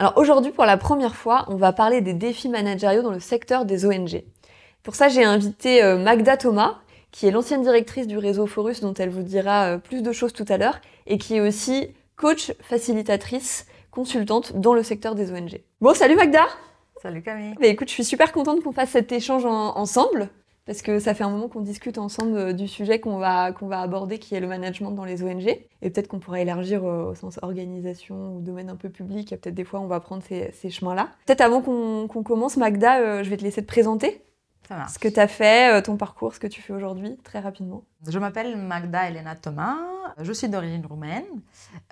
Alors aujourd'hui, pour la première fois, on va parler des défis managériaux dans le secteur des ONG. Pour ça, j'ai invité euh, Magda Thomas, qui est l'ancienne directrice du réseau Forus, dont elle vous dira euh, plus de choses tout à l'heure, et qui est aussi coach, facilitatrice, consultante dans le secteur des ONG. Bon, salut Magda Salut Camille bah, Écoute, je suis super contente qu'on fasse cet échange ensemble parce que ça fait un moment qu'on discute ensemble euh, du sujet qu'on va, aborder, qui est le management dans les ONG. Et peut-être qu'on pourrait élargir euh, au sens organisation ou domaine un peu public. Peut-être des fois, on va prendre ces, ces chemins-là. Peut-être avant qu'on commence, Magda, euh, je vais te laisser te présenter. Ce que tu as fait, ton parcours, ce que tu fais aujourd'hui, très rapidement. Je m'appelle Magda Elena Thomas, je suis d'origine roumaine.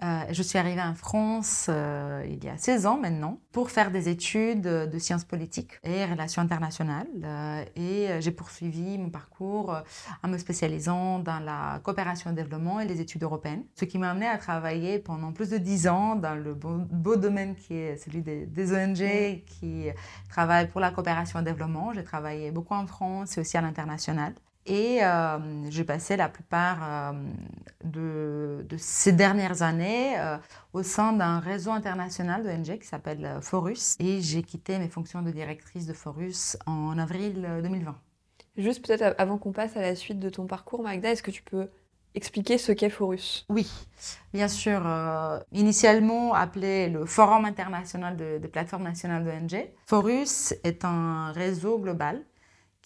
Euh, je suis arrivée en France euh, il y a 16 ans maintenant pour faire des études de sciences politiques et relations internationales. Euh, et j'ai poursuivi mon parcours en me spécialisant dans la coopération et le développement et les études européennes, ce qui m'a amené à travailler pendant plus de 10 ans dans le beau, domaine qui est celui des, des ONG qui travaillent pour la coopération et le développement. J'ai travaillé beaucoup en France et aussi à l'international. Et euh, j'ai passé la plupart euh, de, ces dernières années euh, au sein d'un réseau international d'ONG qui s'appelle Forus. Et j'ai quitté mes fonctions de directrice de Forus en avril 2020. Juste peut-être avant qu'on passe à la suite de ton parcours, Magda, est-ce que tu peux expliquer ce qu'est Forus? Oui, bien sûr. initialement appelé le Forum international de, de plateformes nationales d'ONG, Forus est un réseau global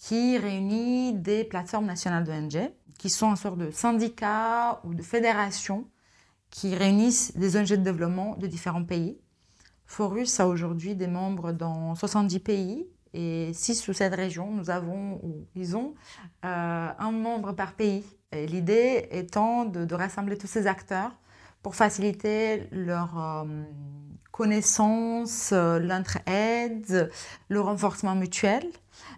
qui réunit des plateformes nationales d'ONG, qui sont un sort de syndicats ou de fédérations qui réunissent des ONG de développement de différents pays. Forus a aujourd'hui des membres dans 70 pays et 6 ou 7 régions, nous avons, ou ils ont, euh, un membre par pays. L'idée étant de, rassembler tous ces acteurs pour faciliter leur euh, connaissance, euh, l'entraide, le renforcement mutuel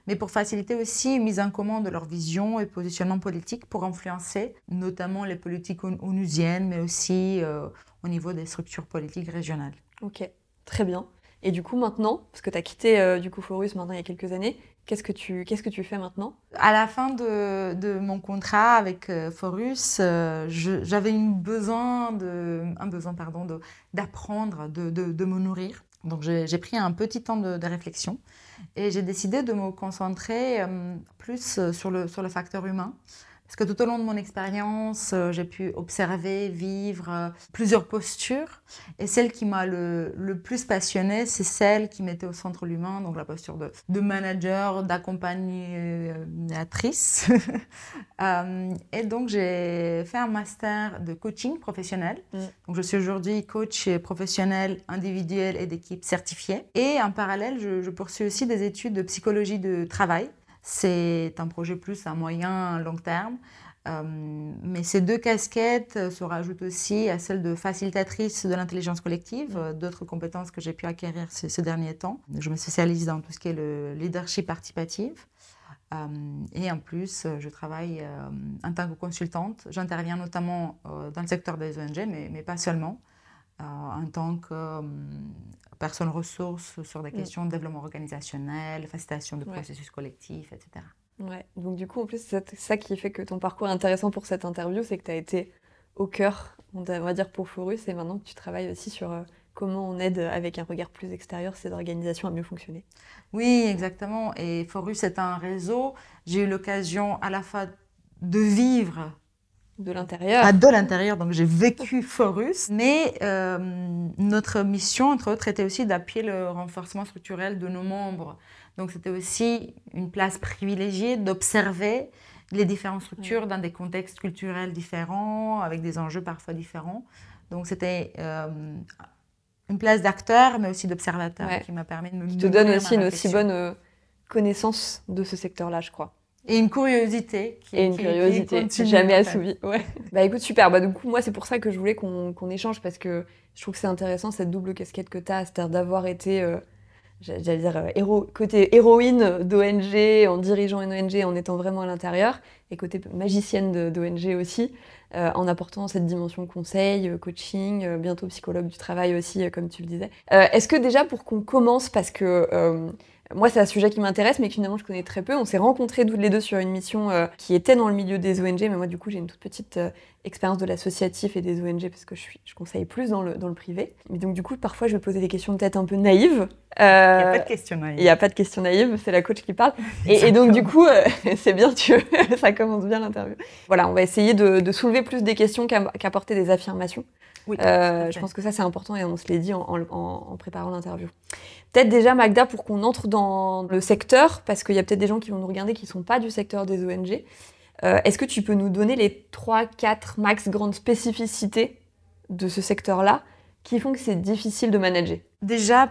mais pour faciliter aussi une mise en commun de leur vision et positionnement politique pour influencer notamment les politiques onusiennes, mais aussi euh, au niveau des structures politiques régionales. Ok, très bien. Et du coup, maintenant, parce que tu as quitté euh, du coup Forus maintenant il y a quelques années, qu'est-ce que tu, qu'est-ce que tu fais maintenant? À la fin de, de mon contrat avec euh, Forus, j'avais un besoin, de, un besoin pardon, d'apprendre, de, de, de, me nourrir. Donc j'ai pris un petit temps de réflexion et j'ai décidé de me concentrer euh, plus euh, sur le, sur le facteur humain. Parce que tout au long de mon expérience, euh, j'ai pu observer, vivre euh, plusieurs postures. Et celle qui m'a le, le, plus passionnée, c'est celle qui mettait au centre l'humain, donc la posture de, de manager, d'accompagnatrice. euh, et donc, j'ai fait un master de coaching professionnel. Mm. Donc, je suis aujourd'hui coach professionnel, individuel et d'équipe certifiée. Et en parallèle, je, je poursuis aussi des études de psychologie de travail. C'est un projet plus à moyen, long terme. Euh, mais ces deux casquettes se rajoutent aussi à celle de facilitatrice de l'intelligence collective, euh, d'autres compétences que j'ai pu acquérir ces, derniers temps. Je me spécialise dans tout ce qui est le leadership participatif. Euh, et en plus, je travaille en tant que consultante. J'interviens notamment dans le secteur des ONG, mais, mais pas seulement, en tant que personnes ressources sur des mm. questions de développement organisationnel, facilitation de processus collectifs, etc. Ouais, donc du coup, en plus, c'est ça qui fait que ton parcours est intéressant pour cette interview, c'est que tu as été au cœur, on va dire, pour Forus, et maintenant que tu travailles aussi sur euh, comment on aide avec un regard plus extérieur ces organisations à mieux fonctionner. Oui, exactement. Et Forus est un réseau. J'ai eu l'occasion à la fois de vivre de l'intérieur. Ah, de l'intérieur, donc j'ai vécu Forus. Mais euh, notre mission, entre autres, était aussi d'appuyer le renforcement structurel de nos membres. Donc c'était aussi une place privilégiée d'observer les différentes structures dans des contextes culturels différents, avec des enjeux parfois différents. Donc c'était euh, une place d'acteur, mais aussi d'observateur qui m'a permis de me... Qui te donne aussi une aussi bonne euh, connaissance de ce secteur-là, je crois. Et une curiosité. Qui, et une curiosité jamais assouvie. Ouais. Bah écoute, super. Bah du coup, moi, c'est pour ça que je voulais qu'on échange parce que je trouve que c'est intéressant cette double casquette que tu as, c'est-à-dire d'avoir été, euh, j'allais dire, euh, côté héroïne d'ONG, en dirigeant une ONG, en étant vraiment à l'intérieur, et côté magicienne d'ONG aussi, euh, en apportant cette dimension conseil, euh, coaching, bientôt psychologue du travail aussi, comme tu le disais. Est-ce que déjà, pour qu'on commence, parce que moi, c'est un sujet qui m'intéresse, mais que finalement, je connais très peu. On s'est rencontrés toutes les deux sur une mission euh, qui était dans le milieu des ONG, mais moi, du coup, j'ai une toute petite euh, expérience de l'associatif et des ONG parce que je, suis, je conseille plus dans le, dans le privé. Mais donc, du coup, parfois, je vais poser des questions peut-être un peu naïves. il n'y a pas de questions naïves. Il n'y a pas de questions naïves, c'est la coach qui parle. et, donc, du coup, c'est bien, tu ça commence bien l'interview. Voilà, on va essayer de, soulever plus des questions qu'apporter des affirmations. Oui, je pense que ça, c'est important et on se l'est dit en, en préparant l'interview. Peut-être déjà, Magda, pour qu'on entre dans le secteur, parce qu'il y a peut-être des gens qui vont nous regarder qui ne sont pas du secteur des ONG. Euh, est-ce que tu peux nous donner les 3-4 max grandes spécificités de ce secteur-là qui font que c'est difficile de manager? Déjà,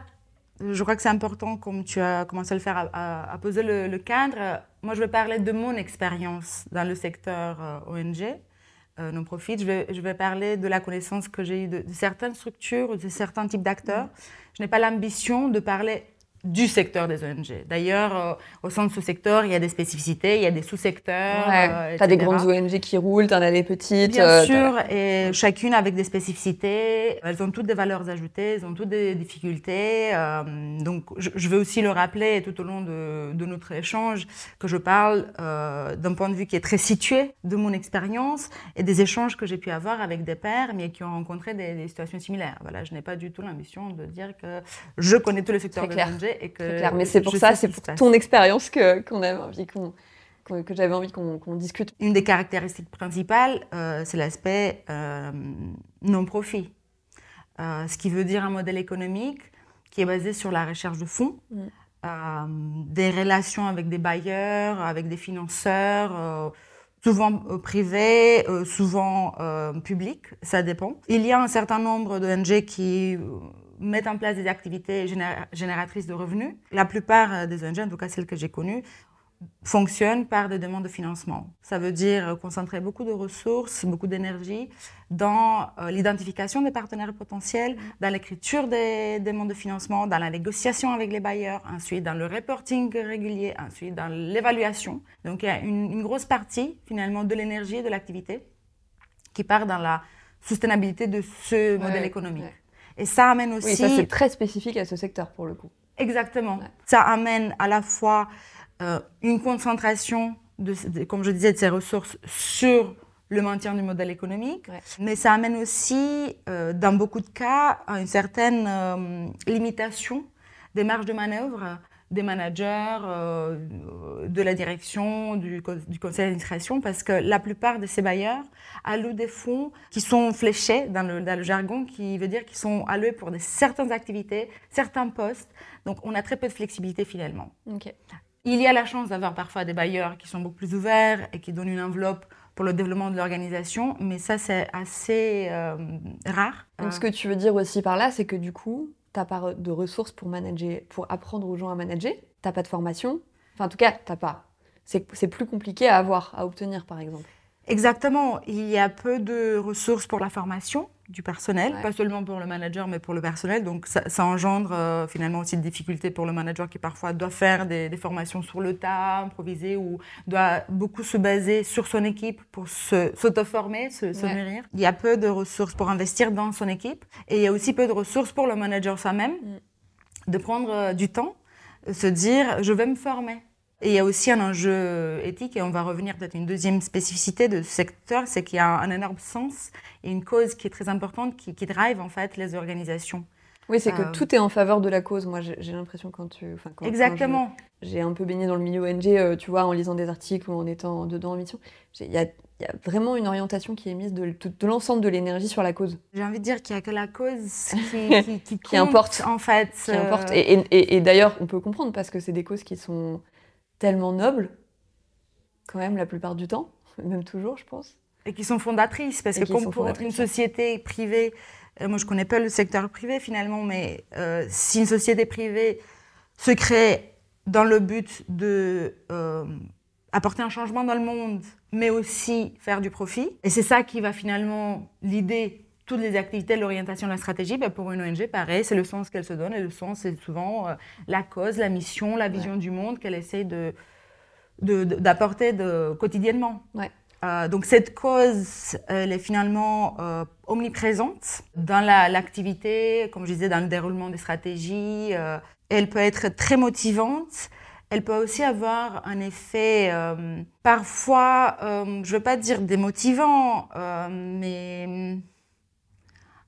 je crois que c'est important, comme tu as commencé à le faire, à, poser le, cadre. Moi, je vais parler de mon expérience dans le secteur euh, ONG, euh, non-profit. Je vais, je vais, parler de la connaissance que j'ai eue de, certaines structures, de certains types d'acteurs. Je n'ai pas l'ambition de parler du secteur des ONG. D'ailleurs, euh, au sein de ce secteur, il y a des spécificités, il y a des sous-secteurs. Ouais, euh, tu as des grandes ONG qui roulent, tu en as des petites. Bien euh, sûr, et chacune avec des spécificités. Elles ont toutes des valeurs ajoutées, elles ont toutes des difficultés. donc, je, je, veux aussi le rappeler tout au long de, de notre échange que je parle d'un point de vue qui est très situé de mon expérience et des échanges que j'ai pu avoir avec des pairs, mais qui ont rencontré des, des situations similaires. Voilà, je n'ai pas du tout l'ambition de dire que je connais tous les secteurs des ONG que. Mais c'est pour ça, c'est pour ton expérience que qu'on avait envie qu'on que j'avais envie qu'on discute. Une des caractéristiques principales, euh, c'est l'aspect euh, non-profit. Euh, ce qui veut dire un modèle économique qui est basé sur la recherche de fonds, mm. des relations avec des bailleurs, avec des financeurs, souvent privés, souvent publics, ça dépend. Il y a un certain nombre d'ONG qui mettent en place des activités génératrices de revenus. La plupart euh, des ONG, en tout cas celles que j'ai connues, fonctionnent par des demandes de financement. Ça veut dire concentrer beaucoup de ressources, beaucoup d'énergie dans euh, l'identification des partenaires potentiels, dans l'écriture des demandes de financement, dans la négociation avec les bailleurs, ensuite dans le reporting régulier, ensuite dans l'évaluation. Donc il y a une, grosse partie finalement de l'énergie et de l'activité qui part dans la soutenabilité de ce modèle économique. Et ça amène aussi. Oui, ça c'est très spécifique à ce secteur pour le coup. Exactement. Ça amène à la fois euh, une concentration, de, comme je disais, de ces ressources sur le maintien du modèle économique, mais ça amène aussi, euh, dans beaucoup de cas, à une certaine euh, limitation des marges de manœuvre des managers, euh, de la direction, du, du conseil d'administration, parce que la plupart de ces bailleurs allouent des fonds qui sont fléchés dans le, dans le jargon, qui veut dire qu'ils sont alloués pour des, certaines activités, certains postes. Donc on a très peu de flexibilité finalement. Il y a la chance d'avoir parfois des bailleurs qui sont beaucoup plus ouverts et qui donnent une enveloppe pour le développement de l'organisation, mais ça c'est assez euh, rare. Donc ce que tu veux dire aussi par là, c'est que du coup, t'as pas de ressources pour manager, pour apprendre aux gens à manager, t'as pas de formation. Enfin, en tout cas, t'as pas. C'est plus compliqué à avoir, à obtenir, par exemple. Exactement. Il y a peu de ressources pour la formation du personnel, pas seulement pour le manager, mais pour le personnel. Donc, ça, engendre euh, finalement aussi des difficultés pour le manager qui parfois doit faire des, formations sur le tas, improviser, ou doit beaucoup se baser sur son équipe pour s'auto-former, se, se, nourrir. Il y a peu de ressources pour investir dans son équipe. Et il y a aussi peu de ressources pour le manager soi-même mm. de prendre euh, du temps, se dire, je vais me former. Et il y a aussi un enjeu éthique, et on va revenir peut-être une deuxième spécificité de ce secteur, c'est qu'il y a un énorme sens et une cause qui est très importante, qui, qui drive en fait les organisations. Oui, c'est que euh, tout est en faveur de la cause. Moi, j'ai l'impression quand tu. Quand, Exactement. J'ai un peu baigné dans le milieu ONG, euh, tu vois, en lisant des articles ou en étant dedans en mission. Il y a, y a, vraiment une orientation qui est mise de, de, l'ensemble de l'énergie sur la cause. J'ai envie de dire qu'il n'y a que la cause qui, qui, qui, importe. En fait. Qui importe. Euh, et, et, et d'ailleurs, on peut comprendre parce que c'est des causes qui sont tellement nobles, quand même, la plupart du temps, même toujours, je pense. Et qui sont fondatrices, parce que comme pour une société privée, euh, moi je connais pas le secteur privé finalement, mais euh, si une société privée se crée dans le but de euh, apporter un changement dans le monde, mais aussi faire du profit, et c'est ça qui va finalement l'idée toutes les activités, l'orientation, la stratégie, ben pour une ONG, pareil, c'est le sens qu'elle se donne. Et le sens, c'est souvent euh, la cause, la mission, la vision du monde qu'elle essaie de, d'apporter de, quotidiennement. Ouais. Euh, donc cette cause, elle est finalement euh, omniprésente dans l'activité, comme je disais, dans le déroulement des stratégies. elle peut être très motivante. elle peut aussi avoir un effet euh, parfois, euh, je ne veux pas dire démotivant, euh, mais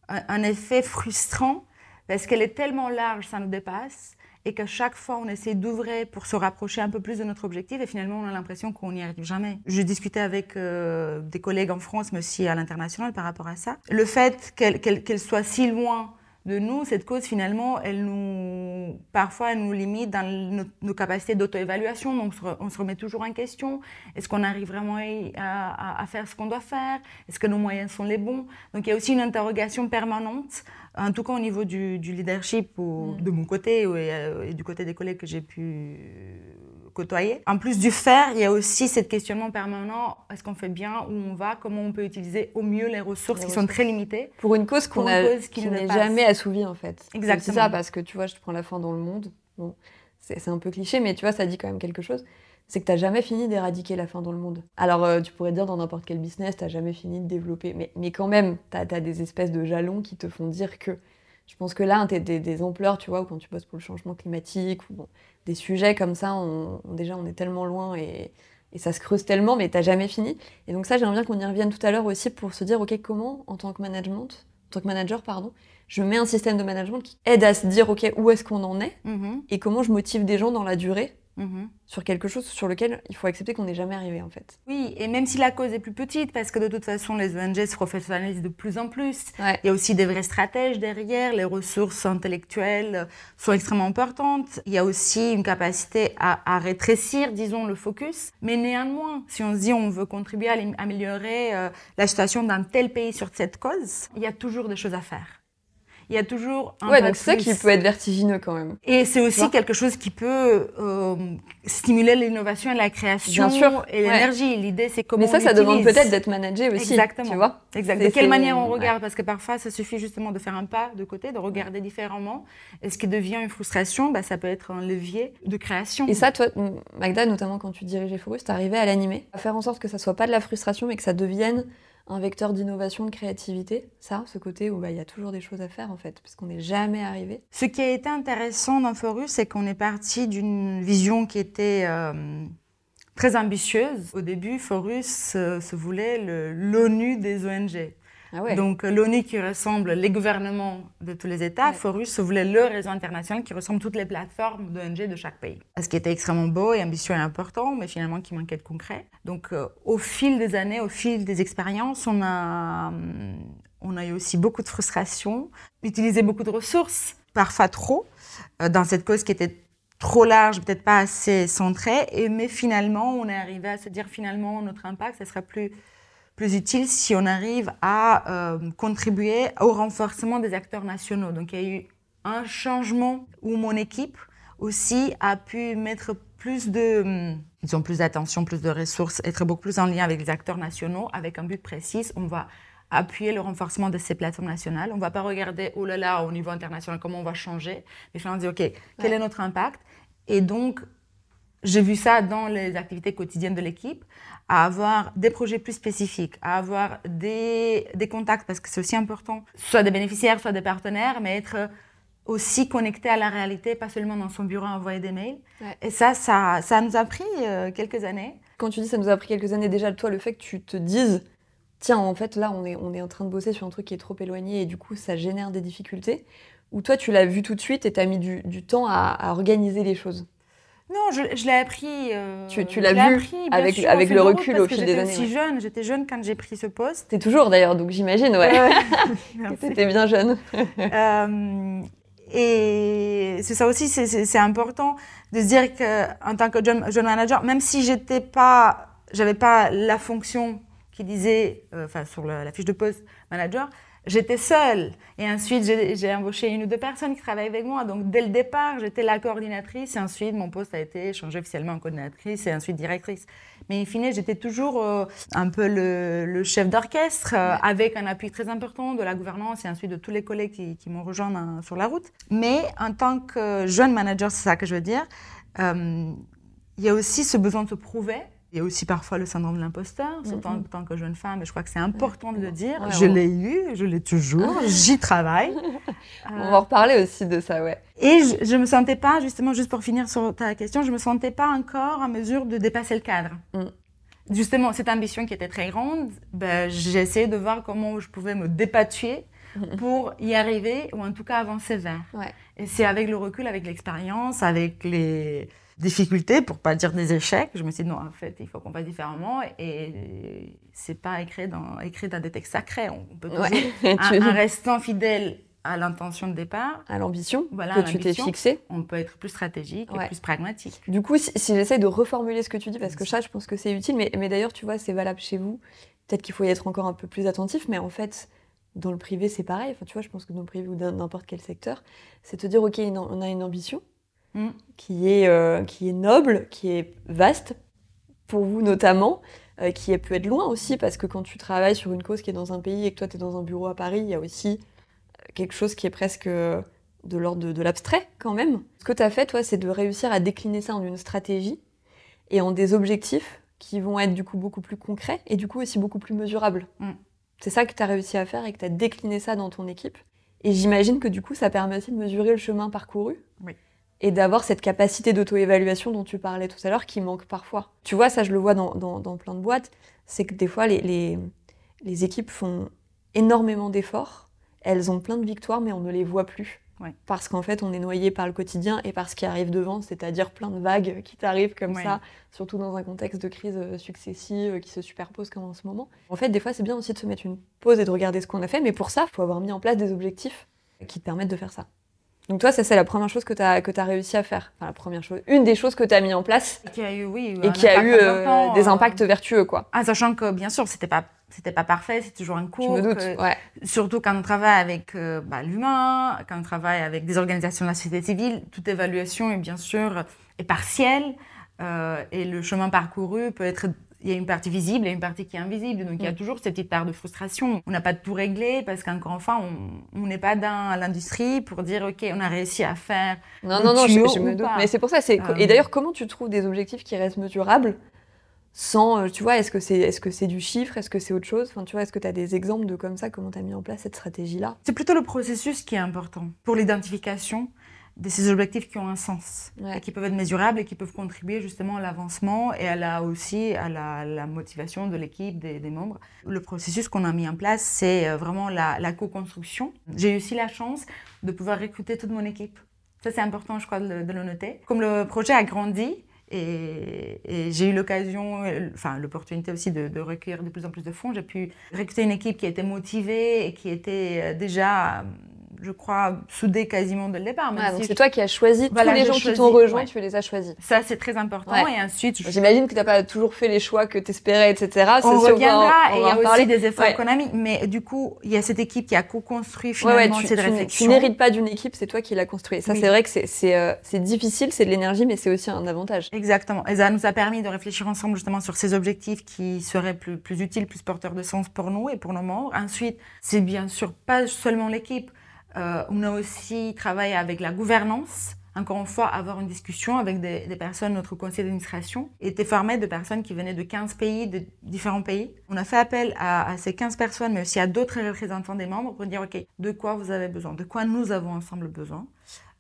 un, effet frustrant parce qu'elle est tellement large, ça nous dépasse, et qu'à chaque fois on essaie d'ouvrir pour se rapprocher un peu plus de notre objectif, et finalement on a l'impression qu'on n'y arrive jamais. Je discutais avec des collègues en France, mais aussi à l'international par rapport à ça. Le fait qu'elle soit si loin de nous, cette cause finalement, elle nous, parfois, elle nous limite dans nos, capacités d'auto-évaluation. Donc, on se remet toujours en question. Est-ce qu'on arrive vraiment à, faire ce qu'on doit faire? Est-ce que nos moyens sont les bons? Donc, il y a aussi une interrogation permanente, en tout cas au niveau du, leadership, mm. de mon côté euh, et, du côté des collègues que j'ai pu côtoyer. En plus du faire, il y a aussi ce questionnement permanent est-ce qu'on fait bien, où on va, comment on peut utiliser au mieux les ressources qui sont très limitées Pour une cause qu'on qui, n'est jamais assouvie en fait. Exactement. C'est ça parce que tu vois, je prends la fin dans le monde. Bon, c'est un peu cliché, mais tu vois, ça dit quand même quelque chose. C'est que tu n'as jamais fini d'éradiquer la faim dans le monde. Alors, euh, tu pourrais dire dans n'importe quel business, tu n'as jamais fini de développer. Mais, mais quand même, tu as, des espèces de jalons qui te font dire que je pense que là, tu des, des ampleurs, tu vois, ou quand tu bosses pour le changement climatique, ou bon, des sujets comme ça, on, déjà on est tellement loin et, ça se creuse tellement, mais t'as jamais fini. Et donc ça, j'aimerais bien qu'on y revienne tout à l'heure aussi pour se dire, ok, comment en tant que management, en tant que manager, pardon, je mets un système de management qui aide à se dire, ok, où est-ce qu'on en est mm-hmm. et comment je motive des gens dans la durée Mhm. sur quelque chose sur lequel il faut accepter qu'on n'est jamais arrivé en fait. Oui, et même si la cause est plus petite, parce que de toute façon les ONG se professionnalisent de plus en plus, il y a aussi des vrais stratèges derrière, les ressources intellectuelles sont extrêmement importantes, il y a aussi une capacité à, rétrécir, disons, le focus, mais néanmoins, si on se dit on veut contribuer à améliorer euh, la situation d'un tel pays sur cette cause, il y a toujours des choses à faire il y a toujours un ouais, donc c'est ça qui peut être vertigineux quand même. Et c'est aussi quelque chose qui peut euh, stimuler l'innovation et la création et l'énergie. L'idée, c'est comment Mais ça, ça demande peut-être d'être managé aussi. Exactement. Tu vois Exactement. De quelle manière on regarde? Parce que parfois, ça suffit justement de faire un pas de côté, de regarder différemment. Et ce qui devient une frustration, bah, ça peut être un levier de création. Et ça, toi, Magda, notamment quand tu dirigeais Forus, t'arrivais à l'animer, à faire en sorte que ça soit pas de la frustration, mais que ça devienne un vecteur d'innovation, de créativité, ça, ce côté où bah, il y a toujours des choses à faire en fait, parce qu'on n'est jamais arrivé. Ce qui a été intéressant dans Forus, c'est qu'on est parti d'une vision qui était euh, très ambitieuse. Au début, Forus euh, se voulait l'ONU des ONG. Ah Donc l'ONU qui ressemble les gouvernements de tous les États, Forus voulait le réseau international qui ressemble toutes les plateformes d'ONG de chaque pays. Ce qui était extrêmement beau et ambitieux et important, mais finalement qui manquait de concret. Donc euh, au fil des années, au fil des expériences, on a, on a eu aussi beaucoup de frustration, utilisé beaucoup de ressources, parfois trop, euh, dans cette cause qui était trop large, peut-être pas assez centrée, et, mais finalement, on est arrivé à se dire finalement notre impact, ce sera plus plus utile si on arrive à euh, contribuer au renforcement des acteurs nationaux. Donc il y a eu un changement où mon équipe aussi a pu mettre plus de, ils ont plus d'attention, plus de ressources, être beaucoup plus en lien avec les acteurs nationaux, avec un but précis. On va appuyer le renforcement de ces plateformes nationales. On ne va pas regarder, oh là là, au niveau international, comment on va changer. Mais finalement, on dit, OK, quel est notre impact? Et donc, j'ai vu ça dans les activités quotidiennes de l'équipe, à avoir des projets plus spécifiques, à avoir des, des contacts, parce que c'est aussi important, soit des bénéficiaires, soit des partenaires, mais être aussi connecté à la réalité, pas seulement dans son bureau à envoyer des mails. Et ça, ça, ça nous a pris euh, quelques années. Quand tu dis ça nous a pris quelques années, déjà, toi, le fait que tu te dises, tiens, en fait, là, on est, on est en train de bosser sur un truc qui est trop éloigné et du coup, ça génère des difficultés, ou toi, tu l'as vu tout de suite et tu as mis du, du temps à, à organiser les choses? Non, je, l'ai appris. Euh, tu, tu l'as vu avec, avec le recul au fil des années. J'étais jeune, j'étais jeune quand j'ai pris ce poste. T'es toujours d'ailleurs, donc j'imagine, ouais. T'étais bien jeune. euh, et c'est ça aussi, c'est important de se dire qu'en tant que jeune, jeune, manager, même si j'étais pas, j'avais pas la fonction qui disait, euh, enfin sur la fiche de poste manager, j'étais seule. Et ensuite, j'ai embauché une ou deux personnes qui travaillent avec moi. Donc, dès le départ, j'étais la coordinatrice. Et ensuite, mon poste a été changé officiellement en coordinatrice et ensuite directrice. Mais in fine, j'étais toujours euh, un peu le, chef d'orchestre, euh, avec un appui très important de la gouvernance et ensuite de tous les collègues qui, m'ont rejoint sur la route. Mais en tant que jeune manager, c'est ça que je veux dire, euh, il y a aussi ce besoin de se prouver Il y a aussi parfois le syndrome de l'imposteur, surtout en tant que jeune femme, et je crois que c'est important de le dire. je l'ai eu, je l'ai toujours, j'y travaille. On va en reparler aussi de ça, ouais. Et je ne me sentais pas, justement, juste pour finir sur ta question, je ne me sentais pas encore en mesure de dépasser le cadre. Mm. Justement, cette ambition qui était très grande, ben, j'ai essayé de voir comment je pouvais me dépatouiller mm-hmm. pour y arriver, ou en tout cas avancer vers. Ouais. Et c'est avec le recul, avec l'expérience, avec les difficultés, pour pas dire des échecs. Je me suis dit non, en fait, il faut qu'on fasse différemment. Et c'est pas écrit dans, écrit dans des textes sacrés. On peut toujours, un, restant fidèle à l'intention de départ, à l'ambition voilà, que tu t'es fixée, on peut être plus stratégique et plus pragmatique. Du coup, si, j'essaie de reformuler ce que tu dis, parce que ça, je pense que c'est utile, mais, mais d'ailleurs, tu vois, c'est valable chez vous. Peut-être qu'il faut y être encore un peu plus attentif, mais en fait, dans le privé, c'est pareil. Enfin, tu vois, je pense que dans le privé ou dans n'importe quel secteur, c'est te dire, OK, on a une ambition, Mm. qui, est, euh, qui est noble, qui est vaste, pour vous notamment, euh, qui peut être loin aussi, parce que quand tu travailles sur une cause qui est dans un pays et que toi tu es dans un bureau à Paris, il y a aussi euh, quelque chose qui est presque de l'ordre de, l'abstrait quand même. Ce que tu as fait, toi, c'est de réussir à décliner ça en une stratégie et en des objectifs qui vont être du coup beaucoup plus concrets et du coup aussi beaucoup plus mesurables. Mm. C'est ça que tu as réussi à faire et que tu as décliné ça dans ton équipe. Et j'imagine que du coup, ça permet aussi de mesurer le chemin parcouru. Oui et d'avoir cette capacité d'auto-évaluation dont tu parlais tout à l'heure qui manque parfois. Tu vois, ça je le vois dans, dans, plein de boîtes, c'est que des fois les, les, les équipes font énormément d'efforts, elles ont plein de victoires mais on ne les voit plus. Parce qu'en fait, on est noyé par le quotidien et par ce qui arrive devant, c'est-à-dire plein de vagues qui t'arrivent comme ça, surtout dans un contexte de crise euh, successive euh, qui se superpose comme en ce moment. En fait, des fois, c'est bien aussi de se mettre une pause et de regarder ce qu'on a fait, mais pour ça, il faut avoir mis en place des objectifs qui te permettent de faire ça. Donc toi, ça c'est la première chose que tu as, que as réussi à faire. Enfin, la première chose, une des choses que tu as mis en place. Et qui a eu, oui, et qui a eu euh, des impacts vertueux, quoi. Ah, sachant que bien sûr, c'était pas c'était pas parfait, c'est toujours un cours. Je me doute, ouais. Surtout quand on travaille avec euh, bah, l'humain, quand on travaille avec des organisations de la société civile, toute évaluation est bien sûr est partielle euh, et le chemin parcouru peut être il y a une partie visible et une partie qui est invisible. Donc il y a mm. toujours cette petite part de frustration. On n'a pas tout réglé parce qu'encore enfin, on n'est pas dans l'industrie pour dire OK, on a réussi à faire. Non, non, non, je, me doute. Mais c'est pour ça. Et euh. d'ailleurs, comment tu trouves des objectifs qui restent mesurables sans, euh, tu vois, est-ce que c'est est -ce c'est du chiffre Est-ce que c'est autre chose? Enfin, tu vois, Est-ce que tu as des exemples de comme ça, comment tu as mis en place cette stratégie-là? C'est plutôt le processus qui est important pour l'identification de ces objectifs qui ont un sens, et qui peuvent être mesurables et qui peuvent contribuer justement à l'avancement et à la, aussi à la, motivation de l'équipe, des, membres. Le processus qu'on a mis en place, c'est euh, vraiment la, co-construction. J'ai eu aussi la chance de pouvoir recruter toute mon équipe. Ça, c'est important, je crois, de, le noter. Comme le projet a grandi, et, j'ai eu l'occasion, enfin l'opportunité aussi de, de, recueillir de plus en plus de fonds. J'ai pu recruter une équipe qui était motivée et qui était euh, déjà je crois, soudé quasiment dès le départ. Ah, c'est toi qui as choisi, tous les gens qui t'ont rejoint, tu les as choisis. Ça, c'est très important. Et ensuite... J'imagine que tu n'as pas toujours fait les choix que tu espérais, etc. On reviendra, et il y a aussi des efforts économiques. Mais du coup, il y a cette équipe qui a co-construit finalement tu, cette tu, réflexion. Tu n'hérites pas d'une équipe, c'est toi qui l'as construit. Ça, c'est vrai que euh, c'est difficile, c'est de l'énergie, mais c'est aussi un avantage. Exactement. Et ça nous a permis de réfléchir ensemble justement sur ces objectifs qui seraient plus, plus utiles, plus porteurs de sens pour nous et pour nos membres. Ensuite, c'est bien sûr pas seulement l'équipe. Euh, on a aussi travaillé avec la gouvernance. Encore une fois, avoir une discussion avec des, personnes, notre conseil d'administration était formé de personnes qui venaient de 15 pays, de différents pays. On a fait appel à, ces 15 personnes, mais aussi à d'autres représentants des membres pour dire, OK, de quoi vous avez besoin, de quoi nous avons ensemble besoin.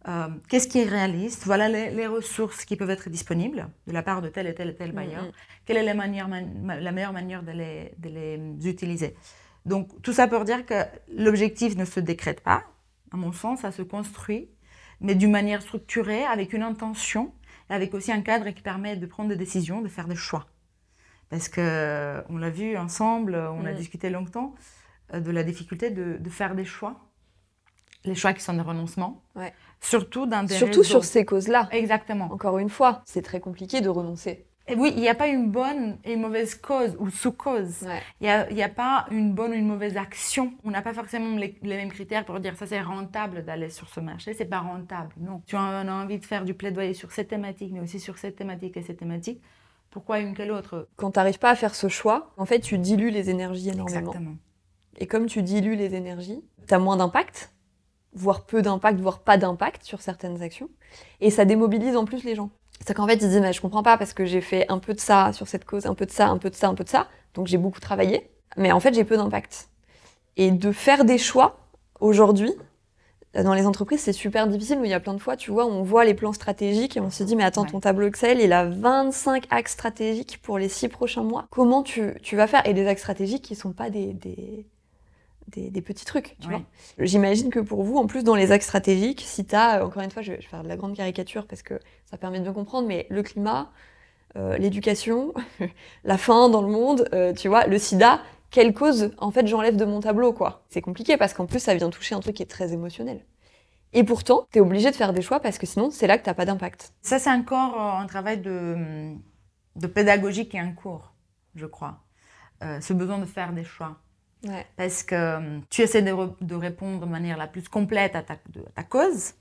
Euh, qu'est-ce qui est réaliste Voilà les, ressources qui peuvent être disponibles de la part de tel et tel et tel mm, bailleur. Mm. Quelle est la, la meilleure manière de les, de les utiliser Donc, tout ça pour dire que l'objectif ne se décrète pas à mon sens, ça se construit, mais d'une manière structurée, avec une intention, et avec aussi un cadre qui permet de prendre des décisions, de faire des choix. Parce que on l'a vu ensemble, on a mm. discuté longtemps euh, de la difficulté de, faire des choix, les choix qui sont des renoncements, surtout dans des surtout sur ces causes-là. Exactement. Encore une fois, c'est très compliqué de renoncer oui, il n'y a pas une bonne et une mauvaise cause ou sous-cause. Il n'y a, pas une bonne ou une mauvaise action. On n'a pas forcément les, mêmes critères pour dire ça c'est rentable d'aller sur ce marché, c'est pas rentable. Non. Tu as, envie de faire du plaidoyer sur cette thématique, mais aussi sur cette thématique et cette thématique. Pourquoi une que l'autre? Quand tu n'arrives pas à faire ce choix, en fait, tu dilues les énergies énormément. Exactement. Et comme tu dilues les énergies, tu as moins d'impact, voire peu d'impact, voire pas d'impact sur certaines actions. Et ça démobilise en plus les gens. C'est qu'en fait, ils disent, mais je comprends pas parce que j'ai fait un peu de ça sur cette cause, un peu de ça, un peu de ça, un peu de ça. Donc j'ai beaucoup travaillé. Mais en fait, j'ai peu d'impact. Et de faire des choix aujourd'hui, dans les entreprises, c'est super difficile. Mais il y a plein de fois, tu vois, on voit les plans stratégiques et on se dit, mais attends, ton tableau Excel, il a 25 axes stratégiques pour les six prochains mois. Comment tu, tu vas faire? Et des axes stratégiques qui sont pas des, des, des, petits trucs, tu vois. J'imagine que pour vous, en plus, dans les axes stratégiques, si tu as, encore une fois, je vais faire de la grande caricature parce que ça permet de bien comprendre, mais le climat, euh, l'éducation, la faim dans le monde, euh, tu vois, le sida, quelle cause, en fait, j'enlève de mon tableau, quoi. C'est compliqué parce qu'en plus, ça vient toucher un truc qui est très émotionnel. Et pourtant, tu es obligé de faire des choix parce que sinon, c'est là que tu pas d'impact. Ça, c'est encore euh, un travail de, de pédagogie qui est en cours, je crois. ce besoin de faire des choix. Parce que euh, tu essaies de, répondre de manière la plus complète à ta, ta cause.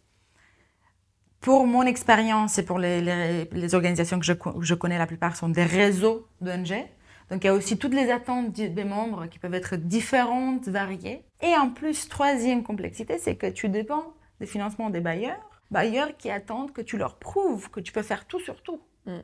Pour mon expérience et pour les, les, organisations que je, je, connais, la plupart sont des réseaux d'ONG. Donc il y a aussi toutes les attentes des membres qui peuvent être différentes, variées. Et en plus, troisième complexité, c'est que tu dépends des financements des bailleurs, bailleurs qui attendent que tu leur prouves que tu peux faire tout sur tout. Mm.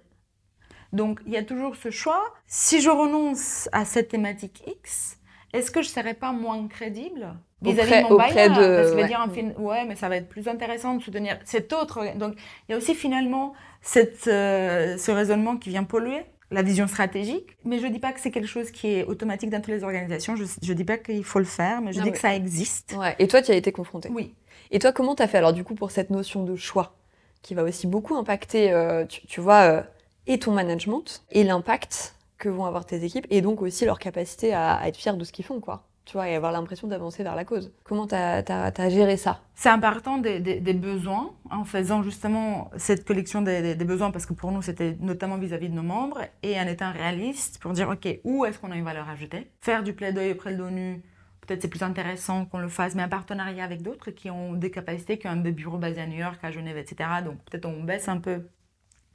Donc il y a toujours ce choix. Si je renonce à cette thématique X, est-ce que je serais pas moins crédible vis-à-vis de mon bailleur de... Parce que dire, ouais, mais ça va être plus intéressant de soutenir cet autre. Donc, il y a aussi finalement cette, euh, ce raisonnement qui vient polluer la vision stratégique. Mais je ne dis pas que c'est quelque chose qui est automatique dans toutes les organisations. Je ne dis pas qu'il faut le faire, mais je dis que ça existe. Ouais. Et toi, tu as été confronté Oui. Et toi, comment tu as fait alors du coup pour cette notion de choix qui va aussi beaucoup impacter, euh, tu, vois, euh, et ton management et l'impact que vont avoir tes équipes et donc aussi leur capacité à, être fiers de ce qu'ils font, quoi. Tu vois, et avoir l'impression d'avancer vers la cause. Comment tu as, géré ça? C'est important des, des, besoins, en faisant justement cette collection des, des besoins, parce que pour nous, c'était notamment vis-à-vis de nos membres, et en étant réaliste pour dire, OK, où est-ce qu'on a une valeur ajoutée? Faire du plaidoyer auprès de l'ONU, peut-être c'est plus intéressant qu'on le fasse, mais en partenariat avec d'autres qui ont des capacités, qui ont des bureaux basés à New York, à Genève, etc. Donc peut-être on baisse un peu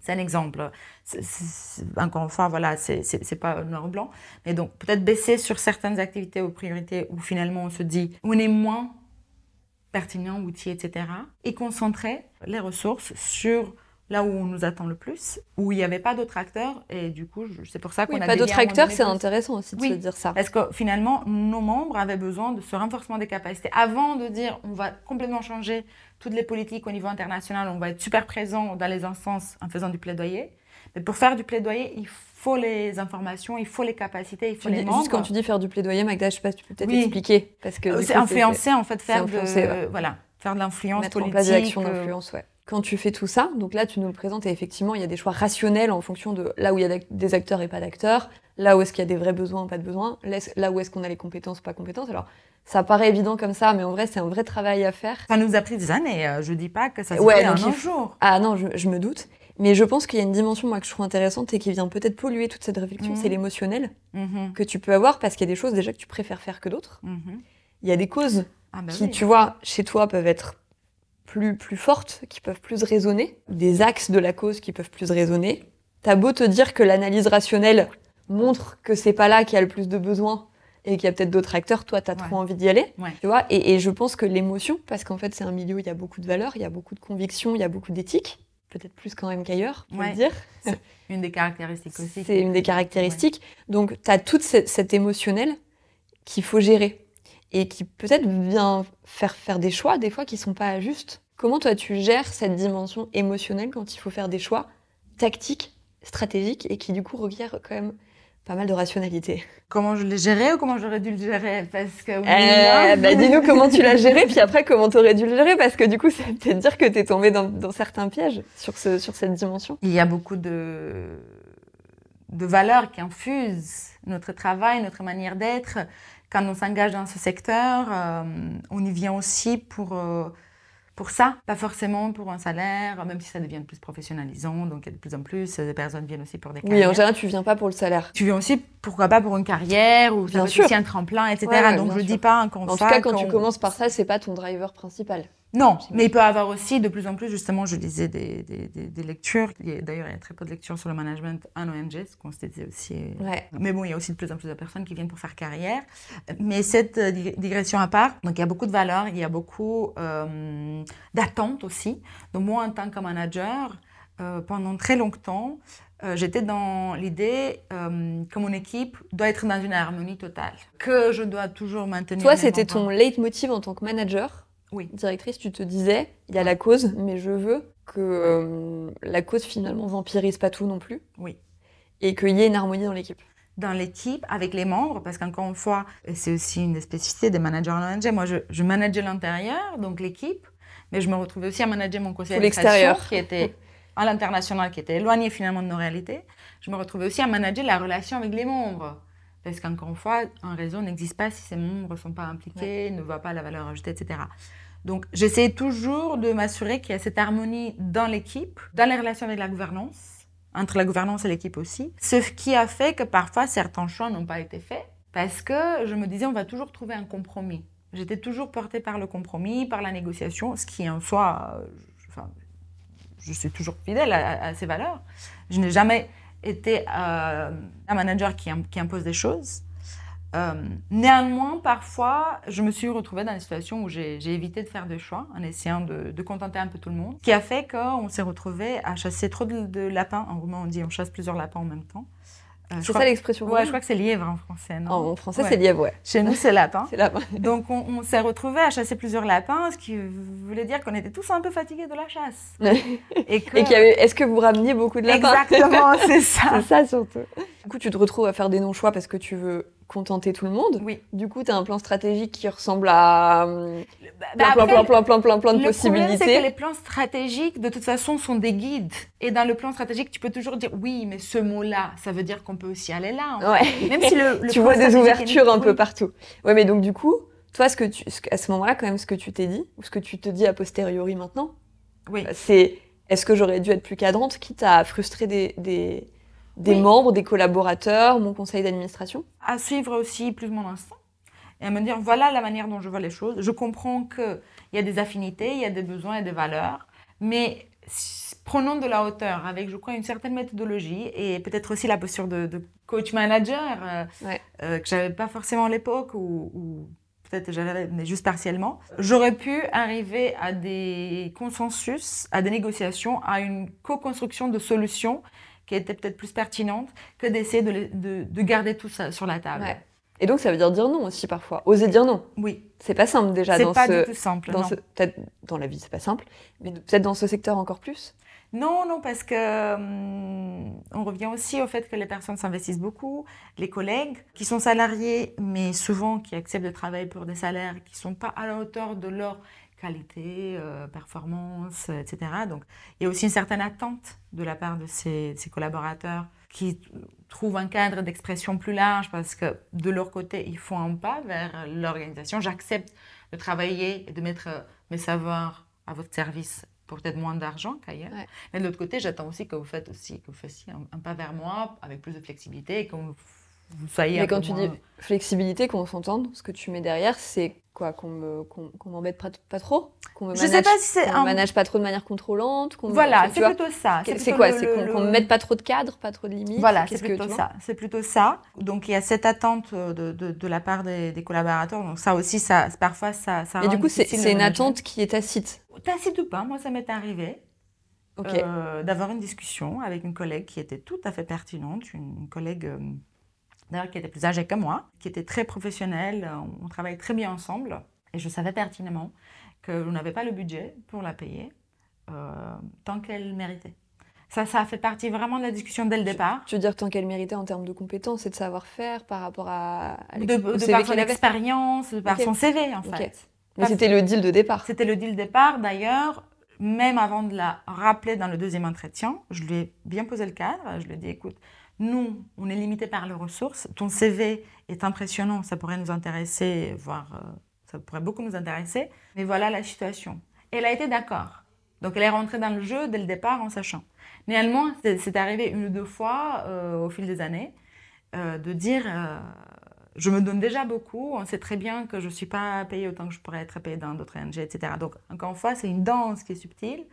c'est un exemple. encore une fois, voilà, c'est pas noir ou blanc. Mais donc, peut-être baisser sur certaines activités ou priorités où finalement on se dit on est moins pertinent, outillé, etc. Et concentrer les ressources sur là où on nous attend le plus, où il n'y avait pas d'autres acteurs. Et du coup, c'est pour ça qu'on oui, a pas d'autres acteurs, c'est intéressant aussi de se dire ça. Parce que finalement, nos membres avaient besoin de ce renforcement des capacités. Avant de dire on va complètement changer toutes les politiques au niveau international, on va être super présent dans les instances en faisant du plaidoyer. Mais pour faire du plaidoyer, il faut les informations, il faut les capacités, il faut les membres. Juste quand tu dis faire du plaidoyer, Magda, je sais pas si tu peux peut-être expliquer. Parce que c'est influencer, en fait, faire de, voilà, faire de l'influence politique. Mettre en place des actions euh, d'influence, ouais quand tu fais tout ça, donc là tu nous le présentes et effectivement il y a des choix rationnels en fonction de là où il y a des acteurs et pas d'acteurs, là où est-ce qu'il y a des vrais besoins, pas de besoins, là où est-ce qu'on a les compétences, pas compétences. Alors ça paraît évident comme ça, mais en vrai c'est un vrai travail à faire. Ça nous a pris des années, euh, je dis pas que ça se fait un jour. Ah non, je, me doute. Mais je pense qu'il y a une dimension moi que je trouve intéressante et qui vient peut-être polluer toute cette réflexion, mhm. c'est l'émotionnel mhm. que tu peux avoir parce qu'il y a des choses déjà que tu préfères faire que d'autres. Mhm. Il y a des causes ah bah qui, tu vois, chez toi peuvent être plus, plus fortes, qui peuvent plus raisonner, des axes de la cause qui peuvent plus raisonner. T'as beau te dire que l'analyse rationnelle montre que c'est pas là qu'il y a le plus de besoins et qu'il y a peut-être d'autres acteurs, toi, tu as trop envie d'y aller. Tu vois et, je pense que l'émotion, parce qu'en fait, c'est un milieu où il y a beaucoup de valeurs, il y a beaucoup de convictions, il y a beaucoup d'éthique, peut-être plus quand même qu'ailleurs, on dire. C'est une des caractéristiques aussi. C'est une des caractéristiques. Donc, tu as toute cette, cette émotionnelle qu'il faut gérer et qui peut-être vient faire faire des choix des fois qui sont pas justes. Comment toi tu gères cette dimension émotionnelle quand il faut faire des choix tactiques, stratégiques et qui du coup requièrent quand même pas mal de rationalité? Comment je l'ai géré ou comment j'aurais dû le gérer? Parce que euh, bah, dis-nous comment tu l'as géré, puis après comment tu aurais dû le gérer, parce que du coup, ça veut peut-être dire que tu es tombé dans, dans, certains pièges sur, ce, sur cette dimension. Il y a beaucoup de, de valeurs qui infusent notre travail, notre manière d'être quand on s'engage dans ce secteur, euh, on y vient aussi pour, euh, pour ça, pas forcément pour un salaire, même si ça devient plus professionnalisant, donc de plus en plus, des personnes viennent aussi pour des carrières. Oui, en général, tu viens pas pour le salaire. Tu viens aussi, pourquoi pas, pour une carrière, ou Bien sûr. aussi un tremplin, etc. donc je ne dis pas qu'en En tout cas, quand tu commences par ça, c'est pas ton driver principal. Non, mais il peut y avoir aussi de plus en plus, justement, je lisais des, des, des, lectures. D'ailleurs, il y a très peu de lectures sur le management en ONG, ce qu'on se disait aussi. Mais bon, il y a aussi de plus en plus de personnes qui viennent pour faire carrière. Mais cette euh, digression à part, donc il y a beaucoup de valeurs, il y a beaucoup euh, d'attentes aussi. Donc moi, en tant que manager, pendant très longtemps, j'étais dans l'idée que mon équipe doit être dans une harmonie totale, que je dois toujours maintenir. Toi, c'était ton leitmotiv en tant que manager? Oui. directrice, tu te disais, il y a la cause, mais je veux que la cause finalement vampirise pas tout non plus. Oui. Et qu'il y ait une harmonie dans l'équipe dans l'équipe avec les membres, parce qu'encore une fois, c'est aussi une spécificité des managers managers. Moi, je, je manageais l'intérieur, donc l'équipe, mais je me retrouvais aussi à manager mon conseil d'administration qui était à l'international, qui était éloigné finalement de nos réalités. Je me retrouvais aussi à manager la relation avec les membres. Parce qu'encore une fois, un réseau n'existe pas si ses membres ne sont pas impliqués, ne voient pas la valeur ajoutée, etc. Donc, j'essaie toujours de m'assurer qu'il y a cette harmonie dans l'équipe, dans les relations avec la gouvernance, entre la gouvernance et l'équipe aussi. Ce qui a fait que parfois certains choix n'ont pas été faits parce que je me disais on va toujours trouver un compromis. J'étais toujours portée par le compromis, par la négociation, ce qui en soi, je, enfin, je suis toujours fidèle à, ces valeurs. Je n'ai jamais été euh, un manager qui impose des choses. Euh, néanmoins, parfois, je me suis retrouvée dans une situation où j'ai évité de faire des choix en essayant de, contenter un peu tout le monde, ce qui a fait qu'on s'est retrouvé à chasser trop de, lapins. En roumain, on dit on chasse plusieurs lapins en même temps. Euh, c'est ça l'expression Ouais, je crois que c'est lièvre en français. Non en français, c'est lièvre, ouais. Chez nous, c'est lapin. c'est lapin. Donc, on, s'est retrouvé à chasser plusieurs lapins, ce qui voulait dire qu'on était tous un peu fatigués de la chasse. Et, que... est-ce que vous rameniez beaucoup de lapins? Exactement, c'est ça. c'est ça surtout. Du coup, tu te retrouves à faire des non-choix parce que tu veux contenter tout le monde. Oui. Du coup, tu as un plan stratégique qui ressemble à bah, plein, plein, plein, plein, plein, plein, de possibilités. Le c'est que les plans stratégiques, de toute façon, sont des guides. Et dans le plan stratégique, tu peux toujours dire oui, mais ce mot-là, ça veut dire qu'on peut aussi aller là. Ouais. Même si le, tu vois des ouvertures un peu partout. Ouais, mais donc du coup, toi, ce que tu, à ce moment-là, quand même, ce que tu t'es dit, ou ce que tu te dis a posteriori maintenant, oui. c'est est-ce que j'aurais dû être plus cadrante, quitte à frustrer des, des des membres, des collaborateurs, mon conseil d'administration À suivre aussi plus mon instinct et à me dire voilà la manière dont je vois les choses. Je comprends qu'il y a des affinités, il y a des besoins et des valeurs, mais prenons de la hauteur avec, je crois, une certaine méthodologie et peut-être aussi la posture de, coach manager euh, euh, que j'avais pas forcément à l'époque ou, peut-être j'avais mais juste partiellement. J'aurais pu arriver à des consensus, à des négociations, à une co-construction de solutions qui était peut-être plus pertinente que d'essayer de, de, garder tout ça sur la table. Et donc, ça veut dire dire non aussi parfois. Oser dire non. Oui. C'est pas simple déjà. C'est pas du tout simple. Dans peut-être dans la vie, c'est pas simple, mais peut-être dans ce secteur encore plus. Non, non, parce que hum, on revient aussi au fait que les personnes s'investissent beaucoup, les collègues qui sont salariés, mais souvent qui acceptent de travailler pour des salaires qui sont pas à la hauteur de leur qualité, euh, performance, etc. Donc, il y a aussi une certaine attente de la part de ces, collaborateurs qui trouvent un cadre d'expression plus large parce que de leur côté, ils font un pas vers l'organisation. J'accepte de travailler et de mettre mes savoirs à votre service pour peut-être moins d'argent qu'ailleurs. Mais de l'autre côté, j'attends aussi que vous faites aussi que vous fassiez un, pas vers moi avec plus de flexibilité et que vous, Mais quand tu dis flexibilité, qu'on s'entende, ce que tu mets derrière, c'est quoi qu'on me qu'on m'embête pas, trop qu'on me je sais pas si c'est un... manage pas trop de manière contrôlante voilà c'est plutôt ça c'est quoi c'est qu'on me mette pas trop de cadres pas trop de limites voilà c'est plutôt ça c'est plutôt ça. Donc il y a cette attente euh, de, de, de la part des, des, collaborateurs. Donc ça aussi ça parfois ça ça et du coup c'est une attente qui est tacite tacite ou pas moi ça m'est arrivé euh, d'avoir une discussion avec une collègue qui était tout à fait pertinente une collègue euh, d'ailleurs qui était plus âgée que moi, qui était très professionnelle, on travaillait très bien ensemble, et je savais pertinemment que je n'avais pas le budget pour la payer euh, tant qu'elle méritait. Ça, ça a fait partie vraiment de la discussion dès le départ. Tu veux dire tant qu'elle méritait en termes de compétences et de savoir-faire par rapport à, à de, de par son expérience, par son CV en fait. Mais c'était le deal de départ. C'était le deal de départ. D'ailleurs, même avant de la rappeler dans le deuxième entretien, je lui ai bien posé le cadre. Je lui ai dit, écoute, nous, on est limité par les ressources. Ton CV est impressionnant, ça pourrait nous intéresser, voire euh, ça pourrait beaucoup nous intéresser. Mais voilà la situation. elle a été d'accord. Donc elle est rentrée dans le jeu dès le départ en sachant. Néanmoins, c'est arrivé une ou deux fois euh, au fil des années euh, de dire je me donne déjà beaucoup, on sait très bien que je ne suis pas payée autant que je pourrais être payée dans d'autres ONG, etc. Donc encore une fois, c'est une danse qui est subtile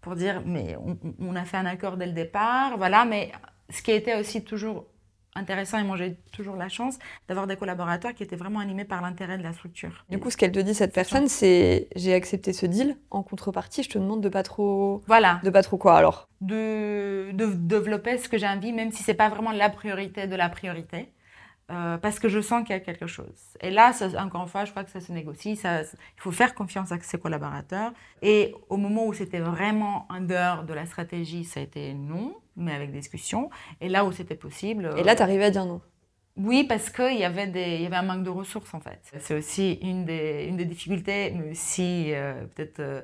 pour dire mais on, on, a fait un accord dès le départ, voilà, mais ce qui était aussi toujours intéressant et moi j'ai toujours la chance d'avoir des collaborateurs qui étaient vraiment animés par l'intérêt de la structure. Du coup, ce qu'elle te dit cette personne, c'est j'ai accepté ce deal en contrepartie, je te demande de pas trop voilà de pas trop quoi alors? De, de développer ce que j'ai envie même si c'est pas vraiment la priorité de la priorité. Euh, parce que je sens qu'il y a quelque chose. Et là, encore une fois, je crois que ça se négocie. Ça, il faut faire confiance à ses collaborateurs. Et au moment où c'était vraiment en dehors de la stratégie, ça a été non, mais avec discussion. Et là où c'était possible. Et là, tu arrivais à dire non oui, parce qu'il y, avait y avait un manque de ressources en fait. C'est aussi une des, une des difficultés, mais aussi euh, peut-être euh,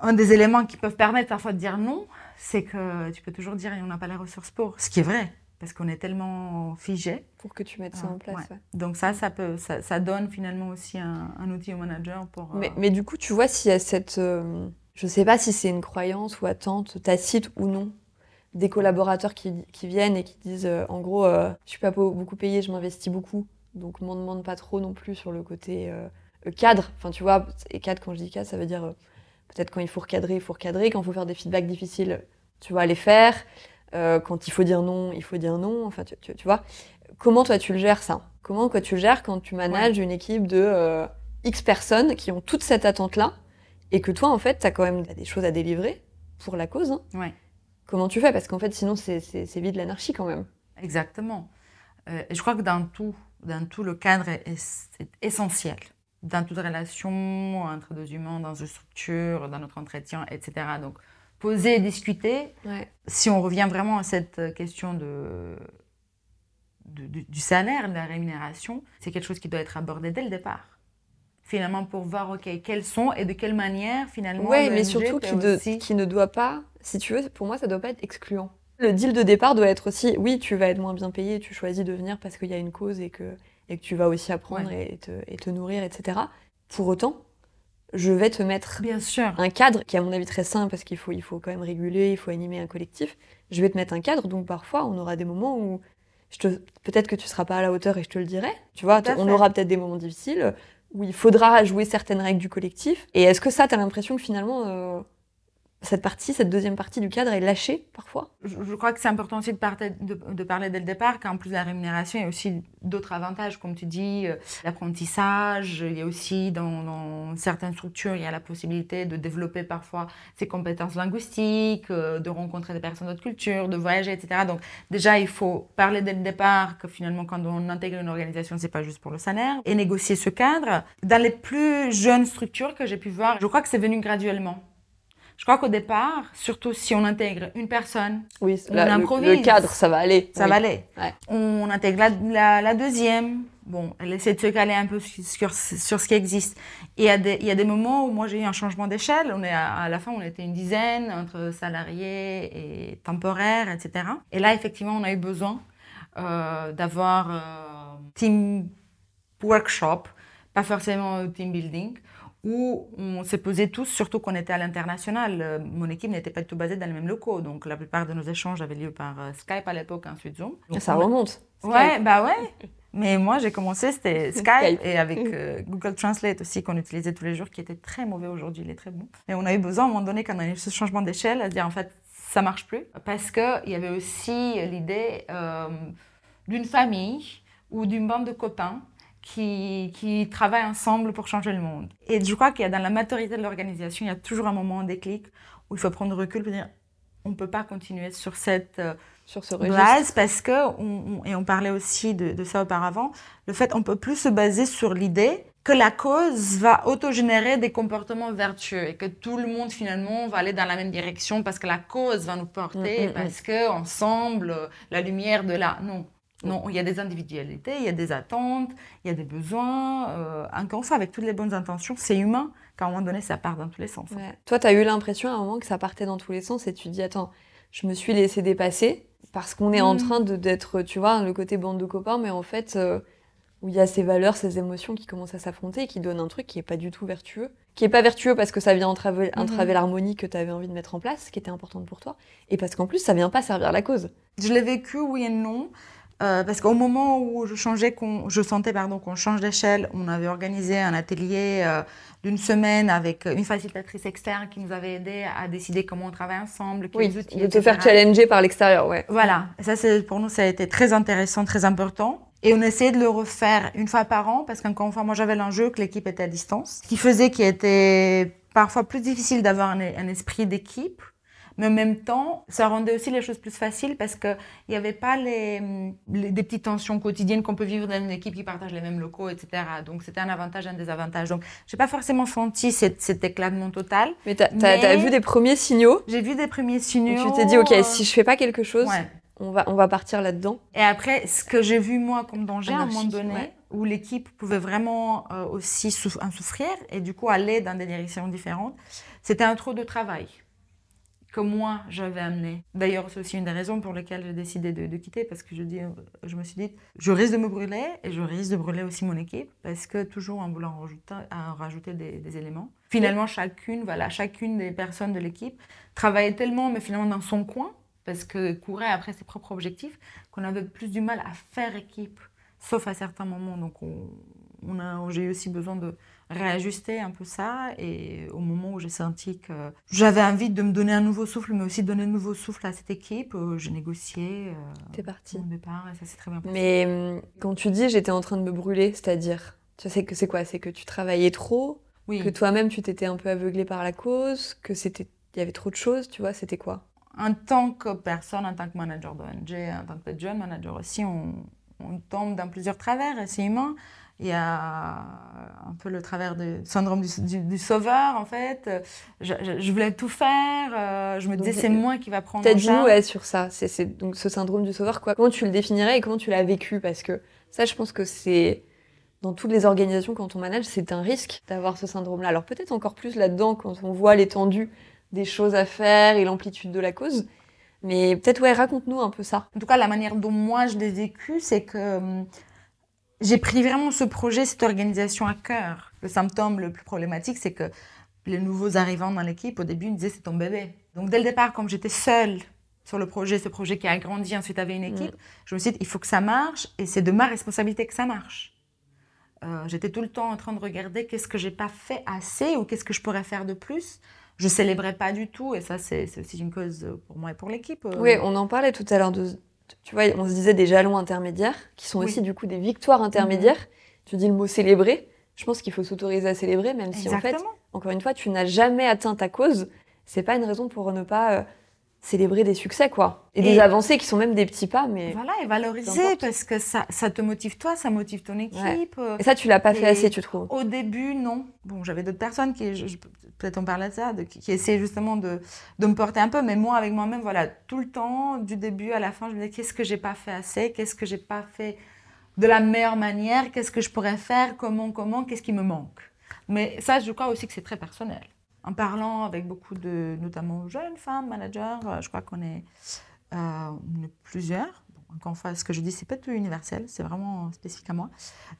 un des éléments qui peuvent permettre parfois de dire non, c'est que tu peux toujours dire on n'a pas les ressources pour, ce qui est vrai parce qu'on est tellement figé. Pour que tu mettes ça en place. Donc ça, ça, peut, ça, donne finalement aussi un, outil au manager pour... Mais, euh, mais, du coup, tu vois s'il y a cette... Euh, je ne sais pas si c'est une croyance ou attente tacite ou non des collaborateurs qui, qui viennent et qui disent euh, en gros je je suis pas beaucoup payé je m'investis beaucoup. Donc m'en demande pas trop non plus sur le côté cadre. Enfin tu vois et cadre quand je dis cadre ça veut dire peut-être quand il faut recadrer il faut recadrer. Quand il faut faire des feedbacks difficiles tu vas les faire euh, quand il faut dire non, il faut dire non. Enfin, tu, tu, vois. Comment toi tu le gères ça? Comment quoi tu le gères quand tu manages une équipe de euh, X personnes qui ont toute cette attente-là et que toi, en fait, tu as quand même des choses à délivrer pour la cause hein? ouais. Comment tu fais? Parce qu'en fait, sinon, c'est vide l'anarchie quand même. Exactement. Euh, je crois que dans tout, dans tout le cadre est, est, essentiel. Dans toute relation entre deux humains, dans une structure, dans notre entretien, etc. Donc, poser, discuter. Si on revient vraiment à cette question de, du salaire, de la rémunération, c'est quelque chose qui doit être abordé dès le départ. Finalement, pour voir, OK, quels sont et de quelle manière, finalement. Oui, mais surtout qui, qui, ne doit pas, si tu veux, pour moi, ça ne doit pas être excluant. Le deal de départ doit être aussi, oui, tu vas être moins bien payé, tu choisis de venir parce qu'il y a une cause et que, et que tu vas aussi apprendre et, te, et te nourrir, etc. Pour autant, je vais te mettre Bien sûr. un cadre qui est à mon avis très simple parce qu'il faut, il faut quand même réguler, il faut animer un collectif. Je vais te mettre un cadre, donc parfois on aura des moments où je te, peut-être que tu seras pas à la hauteur et je te le dirai. Tu vois, on aura peut-être des moments difficiles où il faudra jouer certaines règles du collectif. Et est-ce que ça, tu as l'impression que finalement, euh, cette partie, cette deuxième partie du cadre est lâchée parfois je, crois que c'est important aussi de, parler dès le départ qu'en plus de la rémunération, il y a aussi d'autres avantages, comme tu dis, euh, l'apprentissage, il y a aussi dans, certaines structures, il y a la possibilité de développer parfois ses compétences linguistiques, euh, de rencontrer des personnes d'autres cultures, de voyager, etc. Donc déjà, il faut parler dès le départ que finalement, quand on intègre une organisation, c'est pas juste pour le salaire, et négocier ce cadre. Dans les plus jeunes structures que j'ai pu voir, je crois que c'est venu graduellement. Je crois qu'au départ, surtout si on intègre une personne, oui, on improvise. Le, cadre, ça va aller. Ça va aller. On intègre la, deuxième. Bon, elle essaie de se caler un peu sur, sur ce qui existe. Et il y, a des, il y a des moments où moi j'ai eu un changement d'échelle. On est à, la fin, on était une dizaine entre salariés et temporaires, etc. Et là, effectivement, on a eu besoin euh, d'avoir euh, team workshop, pas forcément team building, où on s'est posé tous, surtout qu'on était à l'international. Euh, mon équipe n'était pas du tout basée dans les mêmes locaux, donc la plupart de nos échanges avaient lieu par euh, Skype à l'époque, ensuite Zoom. ça remonte. Ouais, bah ouais. Mais moi, j'ai commencé, c'était Skype, et avec euh, Google Translate aussi, qu'on utilisait tous les jours, qui était très mauvais aujourd'hui, il est très bon. Et on a eu besoin, à un moment donné, quand on a eu ce changement d'échelle, à dire, en fait, ça marche plus. Parce qu'il y avait aussi l'idée d'une famille ou d'une bande de copains qui, qui, travaillent ensemble pour changer le monde. Et je crois qu'il y a dans la maturité de l'organisation, il y a toujours un moment déclic où il faut prendre recul pour dire on ne peut pas continuer sur cette euh, sur ce base parce que, on, et on parlait aussi de, de ça auparavant, le fait on peut plus se baser sur l'idée que la cause va autogénérer des comportements vertueux et que tout le monde finalement va aller dans la même direction parce que la cause va nous porter, mm, mm, mm. parce que ensemble la lumière de là. Non, non, il y a des individualités, il y a des attentes, il y a des besoins. Euh, encore avec toutes les bonnes intentions, c'est humain qu'à un moment donné, ça part dans tous les sens. Toi, tu as eu l'impression à un moment que ça partait dans tous les sens et tu te dis, attends, je me suis laissé dépasser parce qu'on est en mm. train d'être, tu vois, le côté bande de copains, mais en fait, euh, où il y a ces valeurs, ces émotions qui commencent à s'affronter et qui donnent un truc qui est pas du tout vertueux. Qui est pas vertueux parce que ça vient entraver, mm-hmm. l'harmonie que tu avais envie de mettre en place, qui était importante pour toi, et parce qu'en plus, ça vient pas servir la cause. Je l'ai vécu, oui et non. Euh, parce qu'au moment où je, changeais je sentais pardon, qu'on change d'échelle, on avait organisé un atelier euh, d'une semaine avec une facilitatrice externe qui nous avait aidé à décider comment on travaille ensemble, oui, outils, de te faire challenger par l'extérieur, ouais. Voilà, ça c'est pour nous ça a été très intéressant, très important. Et on essayait de le refaire une fois par an parce qu'encore une fois, moi j'avais l'enjeu que l'équipe était à distance, ce qui faisait qu'il était parfois plus difficile d'avoir un, esprit d'équipe. Mais en même temps, ça rendait aussi les choses plus faciles parce qu'il n'y avait pas les, des petites tensions quotidiennes qu'on peut vivre dans une équipe qui partage les mêmes locaux, etc. Donc c'était un avantage, un désavantage. Donc je n'ai pas forcément senti cet, cet éclatement total. Mais tu as, vu des premiers signaux? J'ai vu des premiers signaux. tu t'es dit, OK, si je fais pas quelque chose, on va, on va partir là-dedans. Et après, ce que j'ai vu moi comme danger à un moment donné, où l'équipe pouvait vraiment euh, aussi en souffrir et du coup aller dans des directions différentes, c'était un trop de travail que moi j'avais amené. D'ailleurs, c'est aussi une des raisons pour lesquelles j'ai décidé de, quitter parce que je, dis, je me suis dit, je risque de me brûler et je risque de brûler aussi mon équipe parce que toujours en voulant rajouter, rajouter des, des, éléments. Finalement, chacune, voilà, chacune des personnes de l'équipe travaillait tellement, mais finalement dans son coin parce que courait après ses propres objectifs, qu'on avait plus du mal à faire équipe, sauf à certains moments. Donc, on, a, j'ai eu aussi besoin de réajuster un peu ça. Et au moment où j'ai senti que j'avais envie de me donner un nouveau souffle, mais aussi de donner un nouveau souffle à cette équipe, euh, j'ai négocié. Euh, T'es parti. Mon départ, et ça s'est très bien passé. Mais hum, quand tu dis j'étais en train de me brûler, c'est-à-dire, tu sais que c'est quoi? C'est que tu travaillais trop? Oui. Que toi-même tu t'étais un peu aveuglé par la cause? Que c'était il y avait trop de choses, tu vois? C'était quoi? En tant que personne, en tant que manager d'ONG, en tant que jeune manager aussi, on, tombe dans plusieurs travers et c'est humain. Il y a un peu le travers du syndrome du, sauveur, en fait. Je, voulais tout faire. Euh, je me disais, c'est moi qui va prendre Peut-être dit ouais, sur ça. C'est donc ce syndrome du sauveur. Quoi. Comment tu le définirais et comment tu l'as vécu? Parce que ça, je pense que c'est dans toutes les organisations, quand on manage, c'est un risque d'avoir ce syndrome-là. Alors peut-être encore plus là-dedans quand on voit l'étendue des choses à faire et l'amplitude de la cause. Mais peut-être, ouais, raconte-nous un peu ça. En tout cas, la manière dont moi je l'ai vécu, c'est que hum, j'ai pris vraiment ce projet, cette organisation à cœur. Le symptôme le plus problématique, c'est que les nouveaux arrivants dans l'équipe, au début, ils me disaient c'est ton bébé. Donc dès le départ, comme j'étais seule sur le projet, ce projet qui a grandi ensuite avec une équipe, mm. je me suis dit il faut que ça marche et c'est de ma responsabilité que ça marche. Euh, j'étais tout le temps en train de regarder qu'est-ce que j'ai pas fait assez ou qu'est-ce que je pourrais faire de plus je célébrais pas du tout. Et ça, c'est aussi une cause pour moi et pour l'équipe. Euh. Oui, on en parlait tout à l'heure. De, tu vois, on se disait des jalons intermédiaires, qui sont aussi du coup des victoires intermédiaires. Mhm. Tu dis le mot célébrer. Je pense qu'il faut s'autoriser à célébrer, même si en fait, encore une fois, tu n'as jamais atteint ta cause. C'est pas une raison pour ne pas euh, célébrer des succès, quoi. Et, des avancées qui sont même des petits pas, mais. Voilà, et valoriser parce que ça, ça te motive toi, ça motive ton équipe. Euh, et ça, tu l'as pas fait assez, tu trouves Au début, non. Bon, j'avais d'autres personnes qui, peut-être on parlait de ça, de, qui, essayaient justement de, de, me porter un peu, mais moi, avec moi-même, voilà, tout le temps, du début à la fin, je me disais qu'est-ce que j'ai pas fait assez, qu'est-ce que j'ai pas fait de la meilleure manière, qu'est-ce que je pourrais faire, comment, comment, qu'est-ce qui me manque? Mais ça, je crois aussi que c'est très personnel en parlant avec beaucoup de, notamment jeunes femmes, managers, euh, je crois qu'on est, euh, plusieurs. encore une fois, ce que je dis, c'est pas tout universel, c'est vraiment spécifique à moi.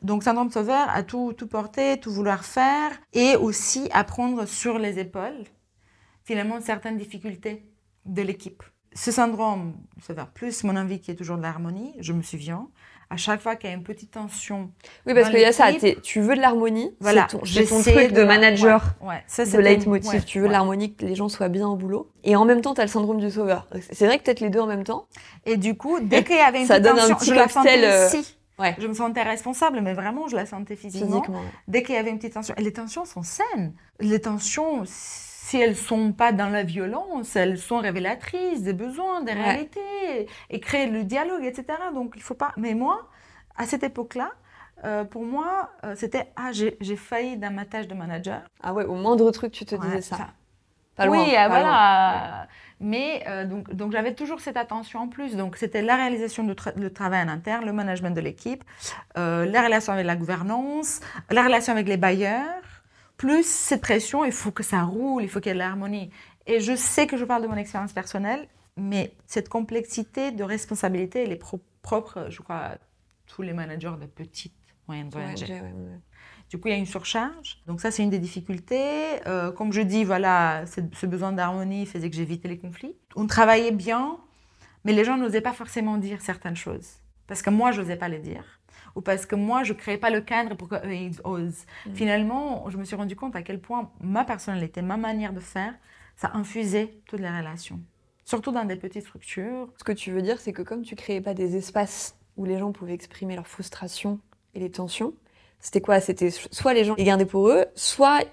Donc, syndrome sauveur, à tout, porter, tout vouloir faire, et aussi apprendre sur les épaules, finalement, certaines difficultés de l'équipe. Ce syndrome sauveur, plus mon envie qui est toujours de l'harmonie, je me souviens, à chaque fois qu'il y a une petite tension. Oui, parce qu'il y a ça, tu veux de l'harmonie, voilà, c'est ton, truc de, manager, ouais, Ça, de leitmotiv, tu veux de l'harmonie, que les gens soient bien au boulot. Et en même temps, tu as le syndrome du sauveur. C'est vrai que peut-être les deux en même temps. Et du coup, dès qu'il y avait une ça donne tension, un petit je cocktail, la sentais euh, Ouais. Je me sentais responsable, mais vraiment, je la sentais physiquement. physiquement Dès qu'il y avait une petite tension. Et les tensions sont saines. Les tensions, si elles sont pas dans la violence, elles sont révélatrices des besoins, des réalités, et créer le dialogue, etc. Donc il faut pas. Mais moi, à cette époque-là, euh, pour moi, euh, c'était ah j'ai failli dans ma tâche de manager. Ah ouais, au moindre truc, tu te disais ça. Pas loin, oui, euh, voilà. Mais donc, donc j'avais toujours cette attention en plus. Donc c'était la réalisation du travail en interne, le management de l'équipe, la relation avec la gouvernance, la relation avec les bailleurs plus cette pression, il faut que ça roule, il faut qu'il y ait de l'harmonie. Et je sais que je parle de mon expérience personnelle, mais cette complexité de responsabilité, elle est propre, je crois, à tous les managers de petites, moyennes ONG. Du coup, il y a une surcharge. Donc ça, c'est une des difficultés. Euh, comme je dis, voilà, ce besoin d'harmonie faisait que j'évitais les conflits. On travaillait bien, mais les gens n'osaient pas forcément dire certaines choses. parce que moi, je n'osais pas le dire, ou parce que moi, je ne créais pas le cadre pour qu'eux, ils osent. Mm. Finalement, je me suis rendu compte à quel point ma personnalité, ma manière de faire, ça infusait toutes les relations, surtout dans des petites structures. Ce que tu veux dire, c'est que comme tu créais pas des espaces où les gens pouvaient exprimer leurs frustrations et les tensions, c'était quoi? C'était soit les gens les gardaient pour eux, soit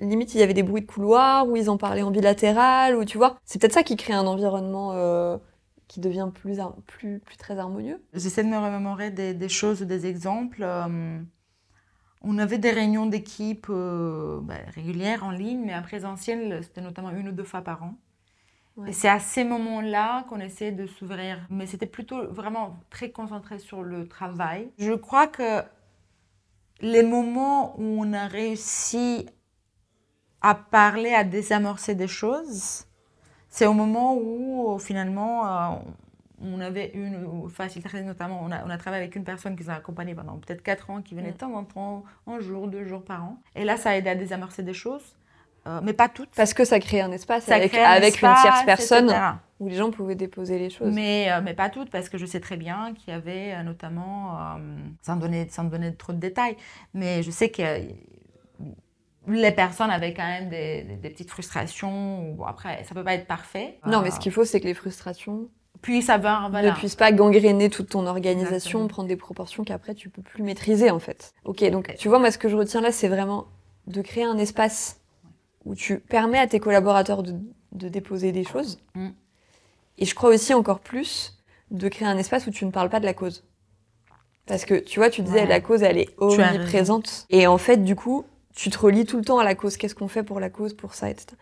limite il y avait des bruits de couloir où ils en parlaient en bilatéral ou tu vois? C'est peut-être ça qui crée un environnement euh, qui devient plus, plus, plus très harmonieux. J'essaie de me remémorer des, choses ou des exemples. Euh, on avait des réunions d'équipe euh, bah, régulières en ligne, mais en présentiel, c'était notamment une ou deux fois par an. Et c'est à ces moments-là qu'on essaie de s'ouvrir. Mais c'était plutôt vraiment très concentré sur le travail. Je crois que les moments où on a réussi à parler, à désamorcer des choses, c'est au moment où finalement euh, on avait une facilité, notamment on a, on a, travaillé avec une personne qui nous a accompagné pendant peut-être 4 ans, qui venait de temps en temps, un jour, deux jours par an. Et là, ça a aidé à désamorcer des choses. Euh, mais pas toutes. Parce que ça crée un espace avec, avec une tierce personne où les gens pouvaient déposer les choses. Mais, euh, mais pas toutes, parce que je sais très bien qu'il y avait euh, notamment, sans, donner, sans donner trop de détails, mais je sais que les personnes avaient quand même des, des, petites frustrations. Bon, après, ça peut pas être parfait. Non, mais ce qu'il faut, c'est que les frustrations puissent avoir, voilà. ne puissent pas gangréner toute ton organisation, prendre des proportions qu'après tu peux plus maîtriser en fait. Ok, donc tu vois, moi ce que je retiens là, c'est vraiment de créer un espace où tu permets à tes collaborateurs de, déposer des choses. Mm. Et je crois aussi encore plus de créer un espace où tu ne parles pas de la cause. Parce que tu vois, tu disais la cause, elle est omniprésente. Et en fait, du coup, tu te relis tout le temps à la cause. Qu'est-ce qu'on fait pour la cause, pour ça, etc.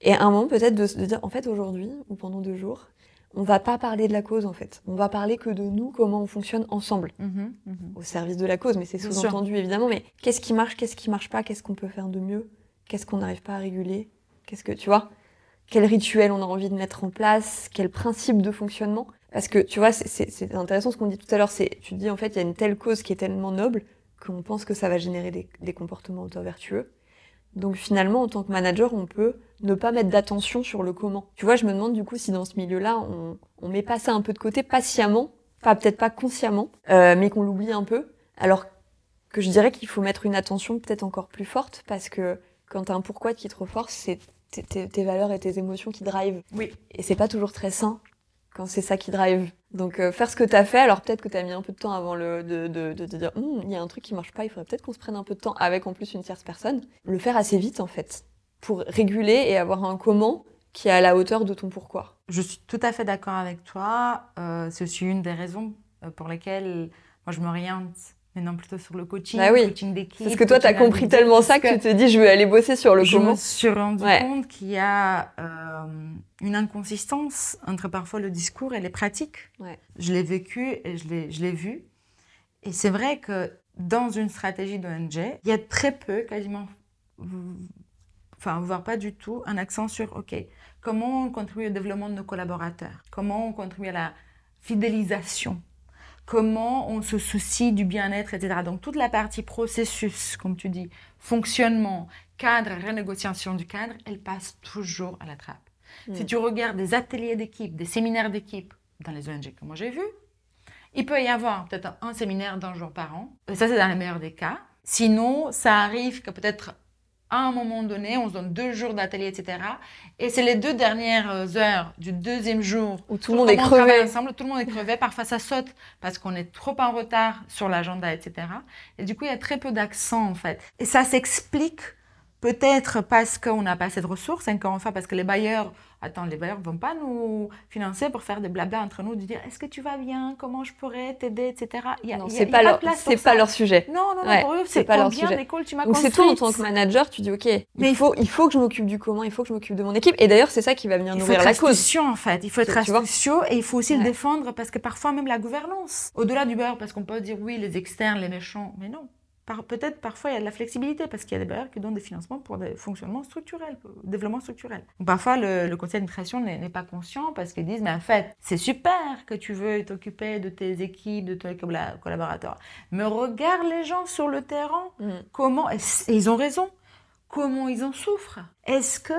Et à un moment, peut-être de, de, dire, en fait, aujourd'hui, ou pendant deux jours, on va pas parler de la cause, en fait. On va parler que de nous, comment on fonctionne ensemble. Mm-hmm, mm-hmm. Au service de la cause, mais c'est sous-entendu, évidemment. Mais qu'est-ce qui marche, qu'est-ce qui marche pas, qu'est-ce qu'on peut faire de mieux Qu'est-ce qu'on n'arrive pas à réguler Qu'est-ce que tu vois Quel rituel on a envie de mettre en place Quel principe de fonctionnement Parce que tu vois, c'est intéressant ce qu'on dit tout à l'heure. C'est tu dis en fait il y a une telle cause qui est tellement noble qu'on pense que ça va générer des, comportements auto-vertueux. Donc finalement, en tant que manager, on peut ne pas mettre d'attention sur le comment. Tu vois, je me demande du coup si dans ce milieu-là, on, on met pas ça un peu de côté, patiemment, pas peut-être pas consciemment, euh, mais qu'on l'oublie un peu. Alors que je dirais qu'il faut mettre une attention peut-être encore plus forte parce que quand t'as un pourquoi qui te reforce, c'est tes, valeurs et tes émotions qui drive. Oui. Et c'est pas toujours très sain quand c'est ça qui drive. Donc euh, faire ce que t'as fait, alors peut-être que t'as mis un peu de temps avant le, de, de, de, dire hum, il y a un truc qui marche pas, il faudrait peut-être qu'on se prenne un peu de temps avec en plus une tierce personne. Le faire assez vite en fait, pour réguler et avoir un comment qui est à la hauteur de ton pourquoi. Je suis tout à fait d'accord avec toi. Euh, c'est aussi une des raisons euh, pour lesquelles moi je m'oriente maintenant plutôt sur le coaching, bah oui. coaching d'équipe. Parce que toi, tu as compris tellement ça que, tu te dis, je veux aller bosser sur le je comment. Je me suis rendu compte qu'il y a euh, une inconsistance entre parfois le discours et les pratiques. Ouais. Je l'ai vécu et je l'ai vu. Et c'est vrai que dans une stratégie d'ONG, il y a très peu, quasiment, enfin, voire pas du tout, un accent sur, OK, comment on contribue au développement de nos collaborateurs? Comment on contribue à la fidélisation comment on se soucie du bien-être, etc. Donc toute la partie processus, comme tu dis, fonctionnement, cadre, renégociation du cadre, elle passe toujours à la trappe. Si hmm. tu regardes des ateliers d'équipe, des séminaires d'équipe dans les ONG que moi j'ai vus, il peut y avoir peut-être un séminaire d'un jour par an. Ça, c'est dans le meilleur des cas. Sinon, ça arrive que peut-être à un moment donné, on se donne deux jours d'atelier, etc. Et c'est les deux dernières heures du deuxième jour où tout le monde est crevé. Ensemble, tout le monde est crevé. Parfois, ça saute parce qu'on est trop en retard sur l'agenda, etc. Et du coup, il y a très peu d'accent, en fait. Et ça s'explique peut-être parce qu'on n'a pas assez de ressources, encore une fois, parce que les bailleurs attends, les bailleurs ne vont pas nous financer pour faire des blabla entre nous, de dire est-ce que tu vas bien, comment je pourrais t'aider, etc. Il y a, non, c'est pas, leur, c'est pas leur sujet. Non, non, non, pour eux, c'est pas leur sujet. l'école tu m'as Donc c'est toi en tant que manager, tu dis ok, mais il faut, il faut que je m'occupe du comment, il faut que je m'occupe de mon équipe. Et d'ailleurs, c'est ça qui va venir nourrir la cause. Il faut être en fait. Il faut être astucieux et il faut aussi le défendre parce que parfois même la gouvernance, au-delà du beurre, parce qu'on peut dire oui, les externes, les méchants, mais non peut-être parfois il y a de la flexibilité parce qu'il y a des bailleurs qui donnent des financements pour des fonctionnements structurels, pour développement structurel. parfois le, conseil d'administration n'est pas conscient parce qu'ils disent mais en fait c'est super que tu veux t'occuper de tes équipes, de tes collaborateurs, mais regarde les gens sur le terrain, mm. comment et ils ont raison, comment ils en souffrent? Est-ce que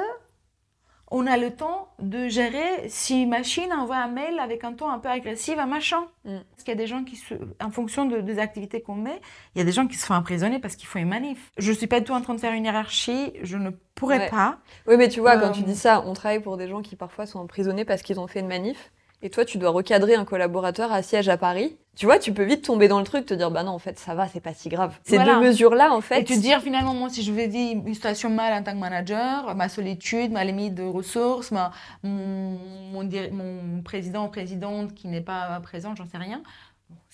on a le temps de gérer si une machine envoie un mail avec un ton un peu agressif, un machin. Mm. Parce qu'il y a des gens qui, se, en fonction de, des activités qu'on met, il y a des gens qui se font emprisonner parce qu'ils font une manif. Je ne suis pas du tout en train de faire une hiérarchie, je ne pourrais pas. Oui, mais tu vois, quand tu euh, dis ça, on travaille pour des gens qui parfois sont emprisonnés parce qu'ils ont fait une manif et toi, tu dois recadrer un collaborateur à siège à Paris. Tu vois, tu peux vite tomber dans le truc, te dire, bah non, en fait, ça va, c'est pas si grave. Ces deux mesures-là, en fait. Et te dire, finalement, moi, si je vais vivre une situation mal en tant que manager, ma solitude, ma limite de ressources, ma, mon, mon président ou présidente qui n'est pas présent, j'en sais rien,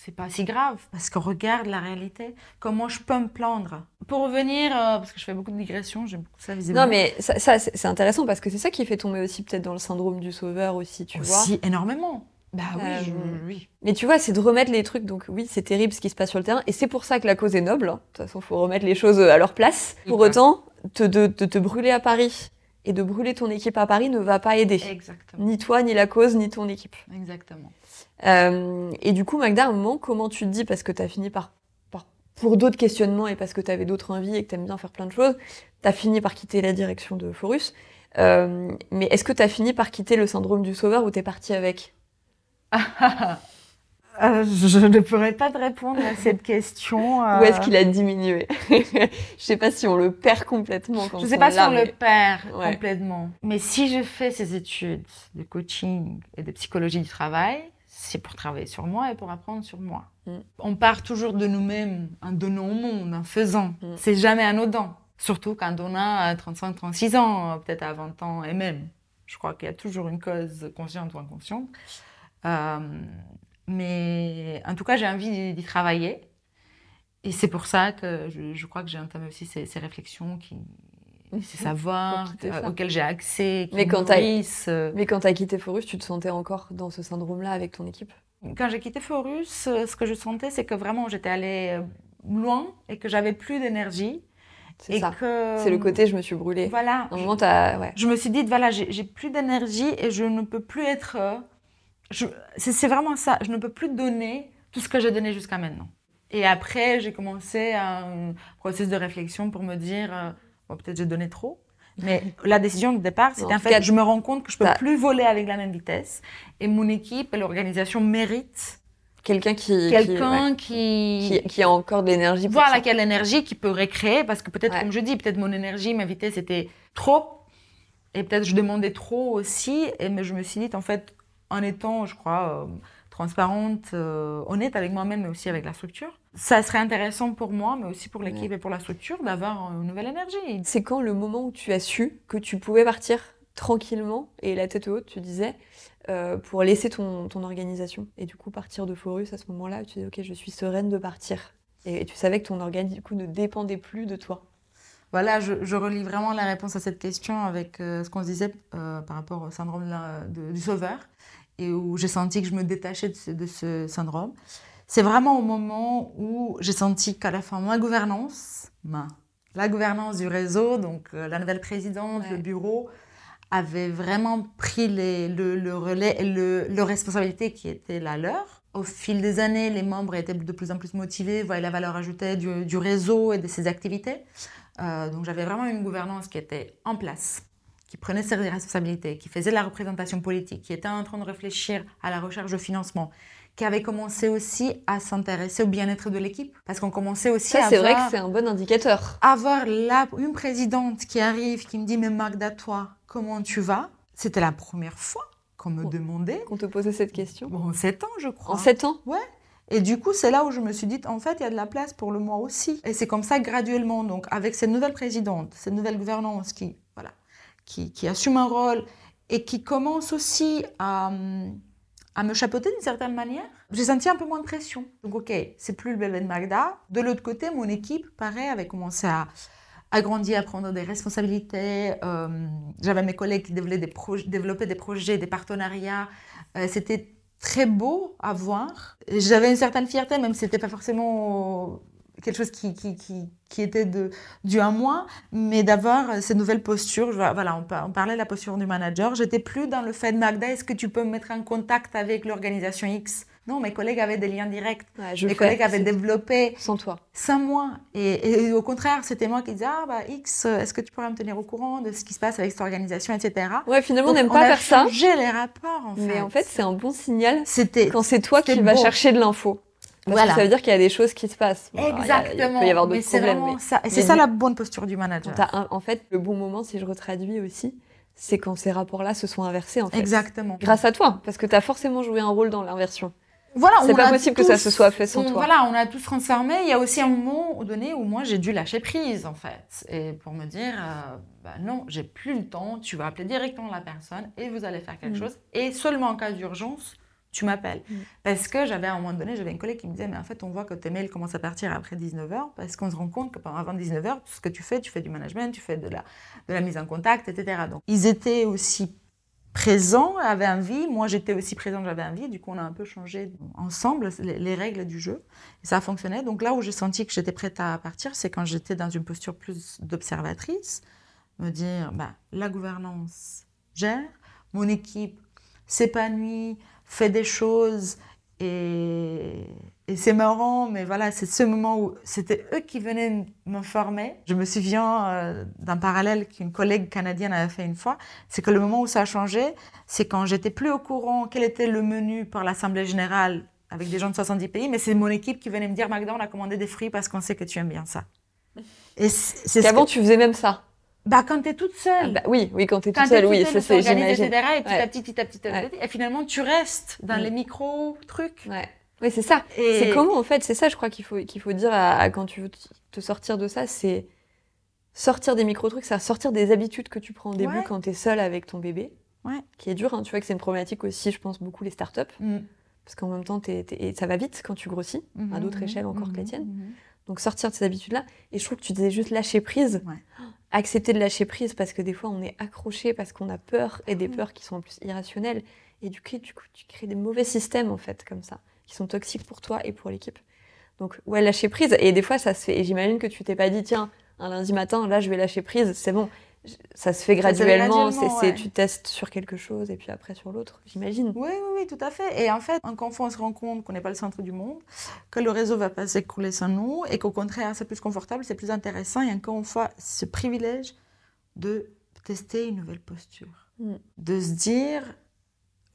c'est pas si grave parce qu'on regarde la réalité. Comment je peux me plaindre? Pour revenir, euh, parce que je fais beaucoup de digressions, j'aime beaucoup ça visiblement. Non, mais ça, c'est intéressant parce que c'est ça qui fait tomber aussi peut-être dans le syndrome du sauveur aussi, tu vois. Aussi énormément. Bah oui, euh, oui. Mais tu vois, c'est de remettre les trucs. Donc oui, c'est terrible ce qui se passe sur le terrain, et c'est pour ça que la cause est noble. Hein. De toute façon, faut remettre les choses à leur place. Pour autant, te, de, de te brûler à Paris et de brûler ton équipe à Paris ne va pas aider. Exactement. Ni toi, ni la cause, ni ton équipe. Exactement. Euh, et du coup, Magda, à un moment, comment tu te dis, parce que tu as fini par, pour d'autres questionnements et parce que tu avais d'autres envies et que tu aimes bien faire plein de choses, tu as fini par quitter la direction de Forus. Euh, mais est-ce que tu as fini par quitter le syndrome du sauveur ou tu es parti avec? Euh, je ne pourrais pas te répondre à cette question. Où est-ce qu'il a diminué? Je sais pas si on le perd complètement. Quand je sais pas si on le perd complètement. Mais si je fais ces études de coaching et de psychologie du travail, c'est pour travailler sur moi et pour apprendre sur moi. Mm. On part toujours de nous-mêmes en donnant au monde, en faisant. Mm. C'est jamais anodin. Surtout quand on a 35, 36 ans, peut-être à 20 ans et même. Je crois qu'il y a toujours une cause consciente ou inconsciente. Euh, mais en tout cas, j'ai envie d'y travailler. Et c'est pour ça que je, crois que j'ai entamé aussi ces, ces réflexions qui, ces savoirs auxquels j'ai accès, qui mais quand. Euh. Mais quand tu as quitté Forus, tu te sentais encore dans ce syndrome-là avec ton équipe? Quand j'ai quitté Forus, euh, ce que je sentais, c'est que vraiment j'étais allée euh, loin et que j'avais plus d'énergie. C'est ça. C'est le côté je me suis brûlée. Voilà. Un moment, as... ouais. Je me suis dit, voilà, j'ai plus d'énergie et je ne peux plus être. C'est vraiment ça. Je ne peux plus donner tout ce que j'ai donné jusqu'à maintenant. Et après, j'ai commencé un processus de réflexion pour me dire peut-être j'ai donné trop. Mais la décision de départ, c'était en, fait, je me rends compte que je peux plus voler avec la même vitesse. Et mon équipe et l'organisation méritent quelqu'un qui quelqu'un qui, qui, a encore de l'énergie voilà qui a l'énergie qui peut récréer parce que peut-être comme je dis peut-être mon énergie ma vitesse était trop et peut-être je demandais trop aussi et mais je me suis dit en fait en étant je crois euh, transparente, euh, honnête avec moi-même, mais aussi avec la structure. Ça serait intéressant pour moi, mais aussi pour l'équipe et pour la structure, d'avoir une nouvelle énergie. C'est quand le moment où tu as su que tu pouvais partir tranquillement et la tête haute, tu disais, euh, pour laisser ton, ton, organisation et du coup partir de Forus à ce moment-là, tu disais, ok, je suis sereine de partir. Et, tu savais que ton organisme du coup ne dépendait plus de toi. Voilà, je, relis vraiment la réponse à cette question avec euh, ce qu'on se disait par rapport au syndrome du sauveur et où j'ai senti que je me détachais de ce, syndrome, c'est vraiment au moment où j'ai senti qu'à la fin, ma gouvernance, ma, la gouvernance du réseau, donc euh, la nouvelle présidente, le bureau, avait vraiment pris les, le, relais et le, responsabilité qui était la leur. Au fil des années, les membres étaient de plus en plus motivés, voyaient la valeur ajoutée du, du réseau et de ses activités. Euh, donc j'avais vraiment une gouvernance qui était en place qui prenait ses responsabilités, qui faisait la représentation politique, qui était en train de réfléchir à la recherche de financement, qui avait commencé aussi à s'intéresser au bien-être de l'équipe. Parce qu'on commençait aussi à. c'est vrai que c'est un bon indicateur. Avoir une présidente qui arrive, qui me dit Mais Magda, toi, comment tu vas? C'était la première fois qu'on me demandait. Qu'on te posait cette question bon, En sept ans, je crois. En sept ans? Ouais. Et du coup, c'est là où je me suis dit, en fait, il y a de la place pour le moi aussi. Et c'est comme ça, graduellement, donc, avec cette nouvelle présidente, cette nouvelle gouvernance qui qui, assume un rôle et qui commence aussi à, me chapeauter d'une certaine manière, j'ai senti un peu moins de pression. Donc, ok, c'est plus le bébé de Magda. De l'autre côté, mon équipe, pareil, avait commencé à, à grandir, à prendre des responsabilités. Euh, j'avais mes collègues qui développaient des, développaient des projets, des partenariats. Euh, c'était très beau à voir. J'avais une certaine fierté, même si c'était pas forcément quelque chose qui, qui, qui, qui était de, dû à moi, mais d'avoir ces nouvelles postures. Voilà, on, parlait de la posture du manager. J'étais plus dans le fait, Magda, est-ce que tu peux me mettre en contact avec l'organisation X? Non, mes collègues avaient des liens directs. mes collègues avaient développé. Sans toi. Sans moi. Et, au contraire, c'était moi qui disais Ah, bah, X, est-ce que tu pourrais me tenir au courant de ce qui se passe avec cette organisation, etc. Ouais, finalement, on n'aime pas faire ça. J'ai les rapports, en fait. Mais en fait, c'est un bon signal quand c'est toi qui vas chercher de l'info. Parce voilà. que ça veut dire qu'il y a des choses qui se passent. Exactement. il peut y avoir d'autres problèmes. Mais... Ça. Et c'est ça la bonne posture du manager. en fait, le bon moment, si je retraduis aussi, c'est quand ces rapports-là se sont inversés, en fait. Exactement. Grâce à toi, parce que tu as forcément joué un rôle dans l'inversion. Voilà, c'est pas possible que ça se soit fait sans toi. Voilà, on a tous transformé. Il y a aussi un moment donné où moi j'ai dû lâcher prise en fait, et pour me dire, euh, bah non, j'ai plus le temps. Tu vas appeler directement la personne et vous allez faire quelque mm. chose. Et seulement en cas d'urgence, tu m'appelles. Mm. Parce que j'avais à un moment donné, j'avais une collègue qui me disait, mais en fait, on voit que tes mails commencent à partir après 19h, parce qu'on se rend compte que pendant avant 19h, tout ce que tu fais, tu fais du management, tu fais de la, de la mise en contact, etc. Donc, ils étaient aussi présents, avaient envie. Moi, j'étais aussi présente, j'avais envie. Du coup, on a un peu changé ensemble les, règles du jeu. Et ça a fonctionné. Donc là où j'ai senti que j'étais prête à partir, c'est quand j'étais dans une posture plus d'observatrice, me dire, bah, la gouvernance gère, mon équipe s'épanouit, fait des choses et, c'est marrant, mais voilà, c'est ce moment où c'était eux qui venaient me former. Je me souviens euh, d'un parallèle qu'une collègue canadienne avait fait une fois, c'est que le moment où ça a changé, c'est quand j'étais plus au courant quel était le menu pour l'Assemblée générale avec des gens de 70 pays, mais c'est mon équipe qui venait me dire, Magda, on a commandé des fruits parce qu'on sait que tu aimes bien ça. Et c'est qu'avant, tu faisais même ça. Bah, quand tu es toute seule. Ah, bah, oui, oui, quand tu es toute seule, oui, ça c'est, j'imagine. Etc., et petit à petit, petit à petit, et finalement, tu restes dans mm. les micro-trucs. Ouais. Oui, c'est ça. Et... C'est comment, en fait, c'est ça, je crois, qu'il faut, qu'il faut dire à, quand tu veux te sortir de ça, c'est sortir des micro-trucs, c'est sortir des habitudes que tu prends au début quand tu es seule avec ton bébé. Ouais. Qui est dur, hein. tu vois que c'est une problématique aussi, je pense, beaucoup les startups. Mm. Parce qu'en même temps, et ça va vite quand tu grossis, à mm-hmm. d'autres échelles encore que la mm-hmm. tienne. Mm-hmm. Donc sortir de ces habitudes-là. Et je trouve que tu disais juste lâcher prise. Ouais accepter de lâcher prise parce que des fois on est accroché parce qu'on a peur et des mm. peurs qui sont en plus irrationnelles. Et du coup, tu, tu crées des mauvais systèmes en fait comme ça, qui sont toxiques pour toi et pour l'équipe. Donc ouais, lâcher prise. Et des fois ça se fait. Et j'imagine que tu t'es pas dit tiens un lundi matin là je vais lâcher prise, c'est bon ça se fait graduellement, c'est, tu testes sur quelque chose et puis après sur l'autre, j'imagine. Oui, oui, oui, tout à fait. Et en fait, quand on se rend compte qu'on n'est pas le centre du monde, que le réseau va pas s'écrouler sans nous et qu'au contraire, c'est plus confortable, c'est plus intéressant et encore une fois, ce privilège de tester une nouvelle posture. Mm. De se dire,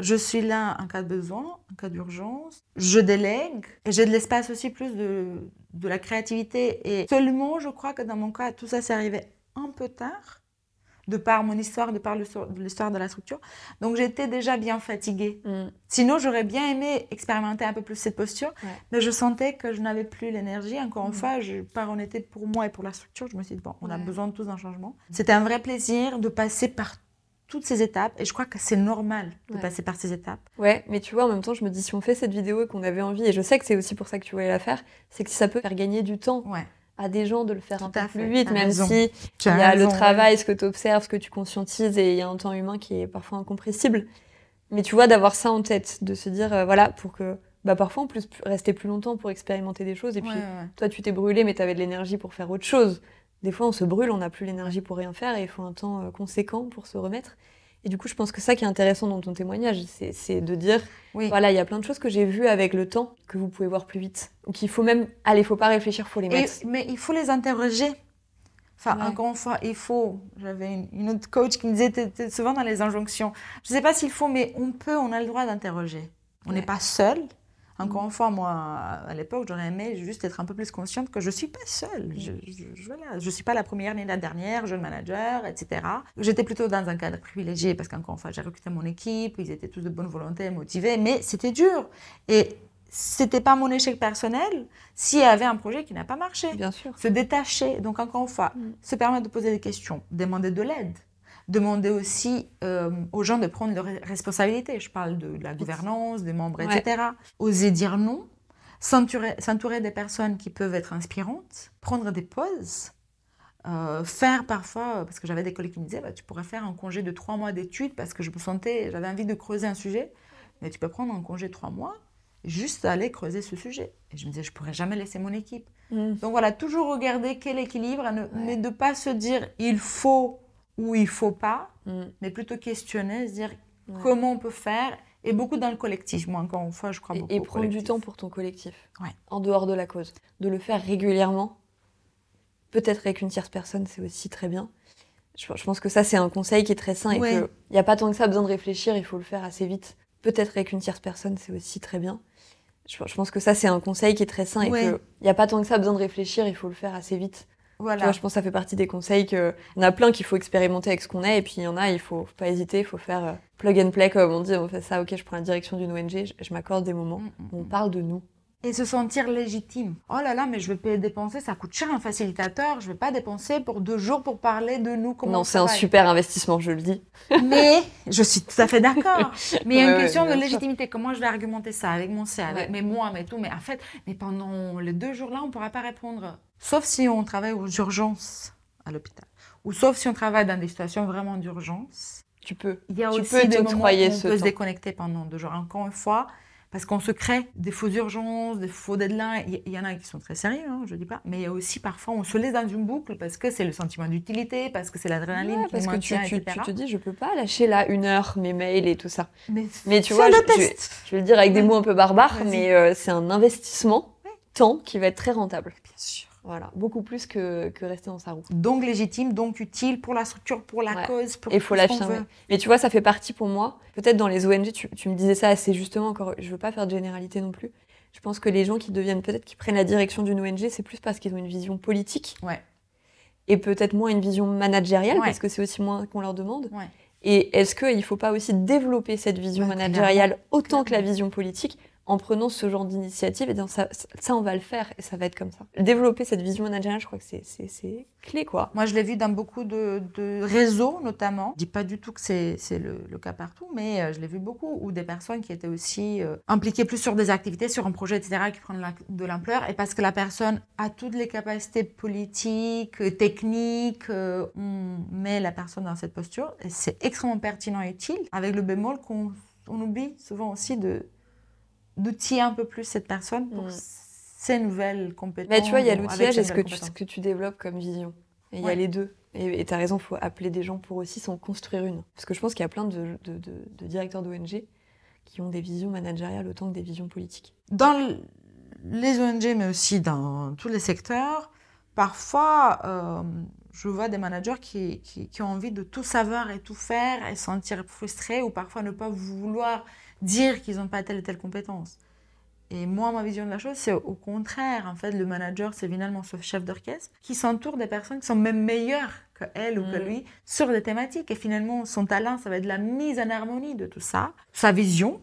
je suis là en cas de besoin, en cas d'urgence, je délègue et j'ai de l'espace aussi plus de, de la créativité. Et seulement, je crois que dans mon cas, tout ça s'est arrivé un peu tard de par mon histoire, de par l'histoire de la structure. Donc j'étais déjà bien fatiguée. Mm. Sinon, j'aurais bien aimé expérimenter un peu plus cette posture, mais je sentais que je n'avais plus l'énergie. Encore une mm. fois, je, par honnêteté pour moi et pour la structure, je me suis dit, bon, on a besoin de tous d'un changement. C'était un vrai plaisir de passer par toutes ces étapes et je crois que c'est normal de passer par ces étapes. Ouais, mais tu vois, en même temps, je me dis, si on fait cette vidéo et qu'on avait envie, et je sais que c'est aussi pour ça que tu voulais la faire, c'est que ça peut faire gagner du temps. Ouais à des gens de le faire un peu plus vite, même si il y a le travail, ce que tu observes, ce que tu conscientises, et il y a un temps humain qui est parfois incompressible. Mais tu vois, d'avoir ça en tête, de se dire, euh, voilà, pour que, bah, parfois, en plus, rester plus longtemps pour expérimenter des choses, et puis, toi, tu t'es brûlé, mais tu avais de l'énergie pour faire autre chose. Des fois, on se brûle, on n'a plus l'énergie pour rien faire, et il faut un temps euh, conséquent pour se remettre. Et du coup, je pense que ça qui est intéressant dans ton témoignage, c'est de dire, voilà, il y a plein de choses que j'ai vues avec le temps que vous pouvez voir plus vite. Ou qu'il faut même, allez, faut pas réfléchir, faut les mettre. mais il faut les interroger. Enfin, encore une fois, il faut. J'avais une, autre coach qui me disait, tu souvent dans les injonctions. Je ne sais pas s'il faut, mais on peut, on a le droit d'interroger. On n'est pas seul. Encore une fois, moi, à l'époque, j'aurais aimé juste être un peu plus consciente que je ne suis pas seule. Je ne suis pas la première ni la dernière jeune manager, etc. J'étais plutôt dans un cadre privilégié parce qu'encore une fois, j'ai recruté mon équipe, ils étaient tous de bonne volonté, motivés, mais c'était dur. Et c'était pas mon échec personnel s'il y avait un projet qui n'a pas marché. Bien sûr. Se détacher, donc encore une fois, mm. se permettre de poser des questions, demander de l'aide demander aussi euh, aux gens de prendre leurs responsabilités. Je parle de, la gouvernance, des membres, etc. Oser dire non, s'entourer des personnes qui peuvent être inspirantes, prendre des pauses. Euh, faire parfois, parce que j'avais des collègues qui me disaient, bah, tu pourrais faire un congé de trois mois d'études parce que je me sentais, j'avais envie de creuser un sujet, mais tu peux prendre un congé de trois mois, juste aller creuser ce sujet. Et je me disais, je pourrais jamais laisser mon équipe. Mmh. Donc voilà, toujours regarder quel équilibre, mais de pas se dire, il faut où il faut pas, mm. mais plutôt questionner, se dire comment on peut faire et beaucoup dans le collectif. Moi, encore une fois, je crois beaucoup. Et prendre du temps pour ton collectif, ouais. en dehors de la cause. De le faire régulièrement, peut-être avec une tierce personne, c'est aussi très bien. Je, pense que ça, c'est un conseil qui est très sain et qu'il n'y a pas tant que ça besoin de réfléchir, il faut le faire assez vite. Peut-être avec une tierce personne, c'est aussi très bien. Je, pense que ça, c'est un conseil qui est très sain et qu'il n'y a pas tant que ça besoin de réfléchir, il faut le faire assez vite. Voilà. je pense que ça fait partie des conseils que y en a plein qu'il faut expérimenter avec ce qu'on est et puis il y en a il faut, faut pas hésiter, il faut faire euh, plug and play comme on dit, on fait ça, ok, je prends la direction d'une ONG, je, m'accorde des moments, mm, mm, on mm. parle de nous. Et se sentir légitime. Oh là là, mais je vais pas dépenser, ça coûte cher un facilitateur, je vais pas dépenser pour deux jours pour parler de nous. Comment non, c'est un super investissement, je le dis. Mais je suis tout à fait d'accord. Mais il y a une question de légitimité. Comment je vais argumenter ça avec mon C, avec mes moi, mais tout. Mais en fait, mais pendant les deux jours là, on pourra pas répondre. Sauf si on travaille aux urgences à l'hôpital. Ou sauf si on travaille dans des situations vraiment d'urgence. Tu peux. Il y a tu aussi peux des moments où on peut se déconnecter pendant deux jours. Encore une fois, parce qu'on se crée des faux urgences, des faux deadlines. Il y en a qui sont très sérieux, hein, je ne dis pas. Mais il y a aussi parfois, on se laisse dans une boucle parce que c'est le sentiment d'utilité, parce que c'est l'adrénaline parce que tu, tu, te dis, je ne peux pas lâcher là une heure mes mails et tout ça. Mais, tu vois, je, je, vais le dire avec des mots un peu barbares, mais euh, c'est un investissement temps qui va être très rentable. Bien sûr. Voilà, beaucoup plus que, que, rester dans sa roue. Donc légitime, donc utile pour la structure, pour la cause, pour Il faut l'affirmer. Mais tu vois, ça fait partie pour moi. Peut-être dans les ONG, tu, tu, me disais ça assez justement encore. Je veux pas faire de généralité non plus. Je pense que les gens qui deviennent peut-être qui prennent la direction d'une ONG, c'est plus parce qu'ils ont une vision politique. Ouais. Et peut-être moins une vision managériale, parce que c'est aussi moins qu'on leur demande. Ouais. Et est-ce qu'il ne faut pas aussi développer cette vision managériale autant que la vision politique en prenant ce genre d'initiative, et eh ça, ça, on va le faire et ça va être comme ça. Développer cette vision managériale, je crois que c'est clé, quoi. Moi, je l'ai vu dans beaucoup de, réseaux, notamment. Je dis pas du tout que c'est le, cas partout, mais euh, je l'ai vu beaucoup, où des personnes qui étaient aussi euh, impliquées plus sur des activités, sur un projet, etc., qui prennent de l'ampleur, et parce que la personne a toutes les capacités politiques, techniques, euh, on met la personne dans cette posture, c'est extrêmement pertinent et utile, avec le bémol qu'on on oublie souvent aussi de d'outiller un peu plus cette personne pour mm. ses nouvelles compétences. Mais tu vois, il y a l'outillage et ce que, tu, ce que tu développes comme vision. Et il y a les deux. Et tu as raison, il faut appeler des gens pour aussi s'en construire une. Parce que je pense qu'il y a plein de, de, de, directeurs d'ONG qui ont des visions managériales autant que des visions politiques. Dans les ONG, mais aussi dans tous les secteurs, parfois, euh, je vois des managers qui, qui, qui, ont envie de tout savoir et tout faire et se sentir frustrés ou parfois ne pas vouloir dire qu'ils n'ont pas telle et telle compétence. Et moi, ma vision de la chose, c'est au contraire. En fait, le manager, c'est finalement ce chef d'orchestre qui s'entoure des personnes qui sont même meilleures que elle ou que mm. lui sur des thématiques. Et finalement, son talent, ça va être la mise en harmonie de tout ça, sa vision.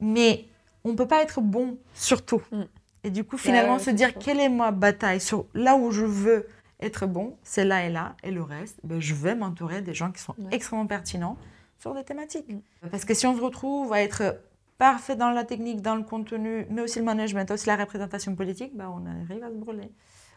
Mais on ne peut pas être bon sur tout. Mm. Et du coup, finalement, se dire quelle est ma bataille sur là où je veux être bon, c'est là et là. Et le reste, ben, je vais m'entourer des gens qui sont extrêmement pertinents sur des thématiques. Mm. Parce que si on se retrouve à être parfait dans la technique, dans le contenu, mais aussi le management, aussi la représentation politique, bah, on arrive à se brûler.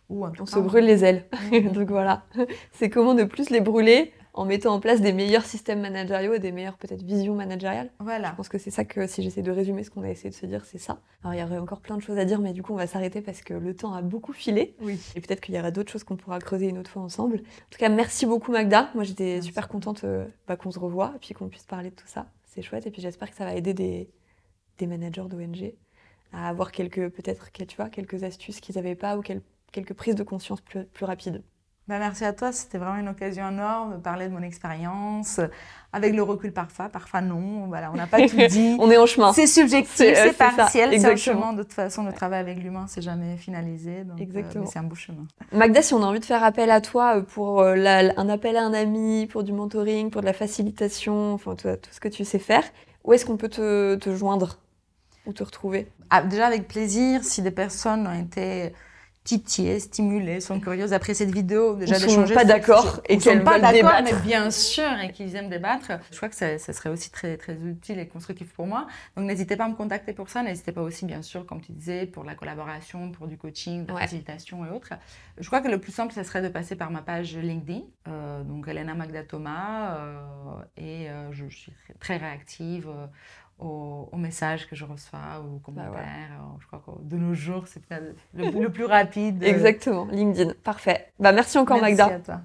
Ou on se brûle les ailes. Mm. Donc voilà, c'est comment ne plus les brûler en mettant en place des meilleurs systèmes managériaux et des meilleures peut-être visions managériales. Voilà. Je pense que c'est ça que si j'essaie de résumer ce qu'on a essayé de se dire, c'est ça. Alors il y aurait encore plein de choses à dire, mais du coup on va s'arrêter parce que le temps a beaucoup filé. Oui. Et peut-être qu'il y aura d'autres choses qu'on pourra creuser une autre fois ensemble. En tout cas, merci beaucoup Magda. Moi j'étais super contente euh, bah, qu'on se revoie et puis qu'on puisse parler de tout ça. C'est chouette et puis j'espère que ça va aider des, des managers d'ONG à avoir quelques peut-être tu vois quelques astuces qu'ils n'avaient pas ou quelques prises de conscience plus, plus rapides. Bah, merci à toi, c'était vraiment une occasion énorme de parler de mon expérience, avec le recul parfois, parfois non, voilà, on n'a pas tout dit. on est en chemin. C'est subjectif, c'est partiel, c'est un chemin, de toute façon, le travail avec l'humain, c'est jamais finalisé, donc euh, c'est un beau chemin. Magda, si on a envie de faire appel à toi euh, pour euh, un appel à un ami, pour du mentoring, pour de la facilitation, enfin tout, ce que tu sais faire, où est-ce qu'on peut te, te, joindre ou te retrouver? Ah, Déjà avec plaisir, si des personnes ont été titillées, stimulées, sont curieuses après cette vidéo, déjà d'échanger. pas d'accord et qu'elles veulent pas débattre. Mais bien sûr, et qu'ils aiment débattre. Je crois que ça, ça, serait aussi très, très utile et constructif pour moi. Donc n'hésitez pas à me contacter pour ça. N'hésitez pas aussi, bien sûr, comme tu disais, pour la collaboration, pour du coaching, de la facilitation et autres. Je crois que le plus simple, ça serait de passer par ma page LinkedIn, euh, donc Elena Magda Thomas, euh, et euh, je, je, suis très réactive aux, messages que je reçois, aux bah commentaires. Euh, je crois que de nos jours, c'est le, le, plus rapide. Exactement, LinkedIn. Parfait. Bah, merci encore, merci Magda. À toi.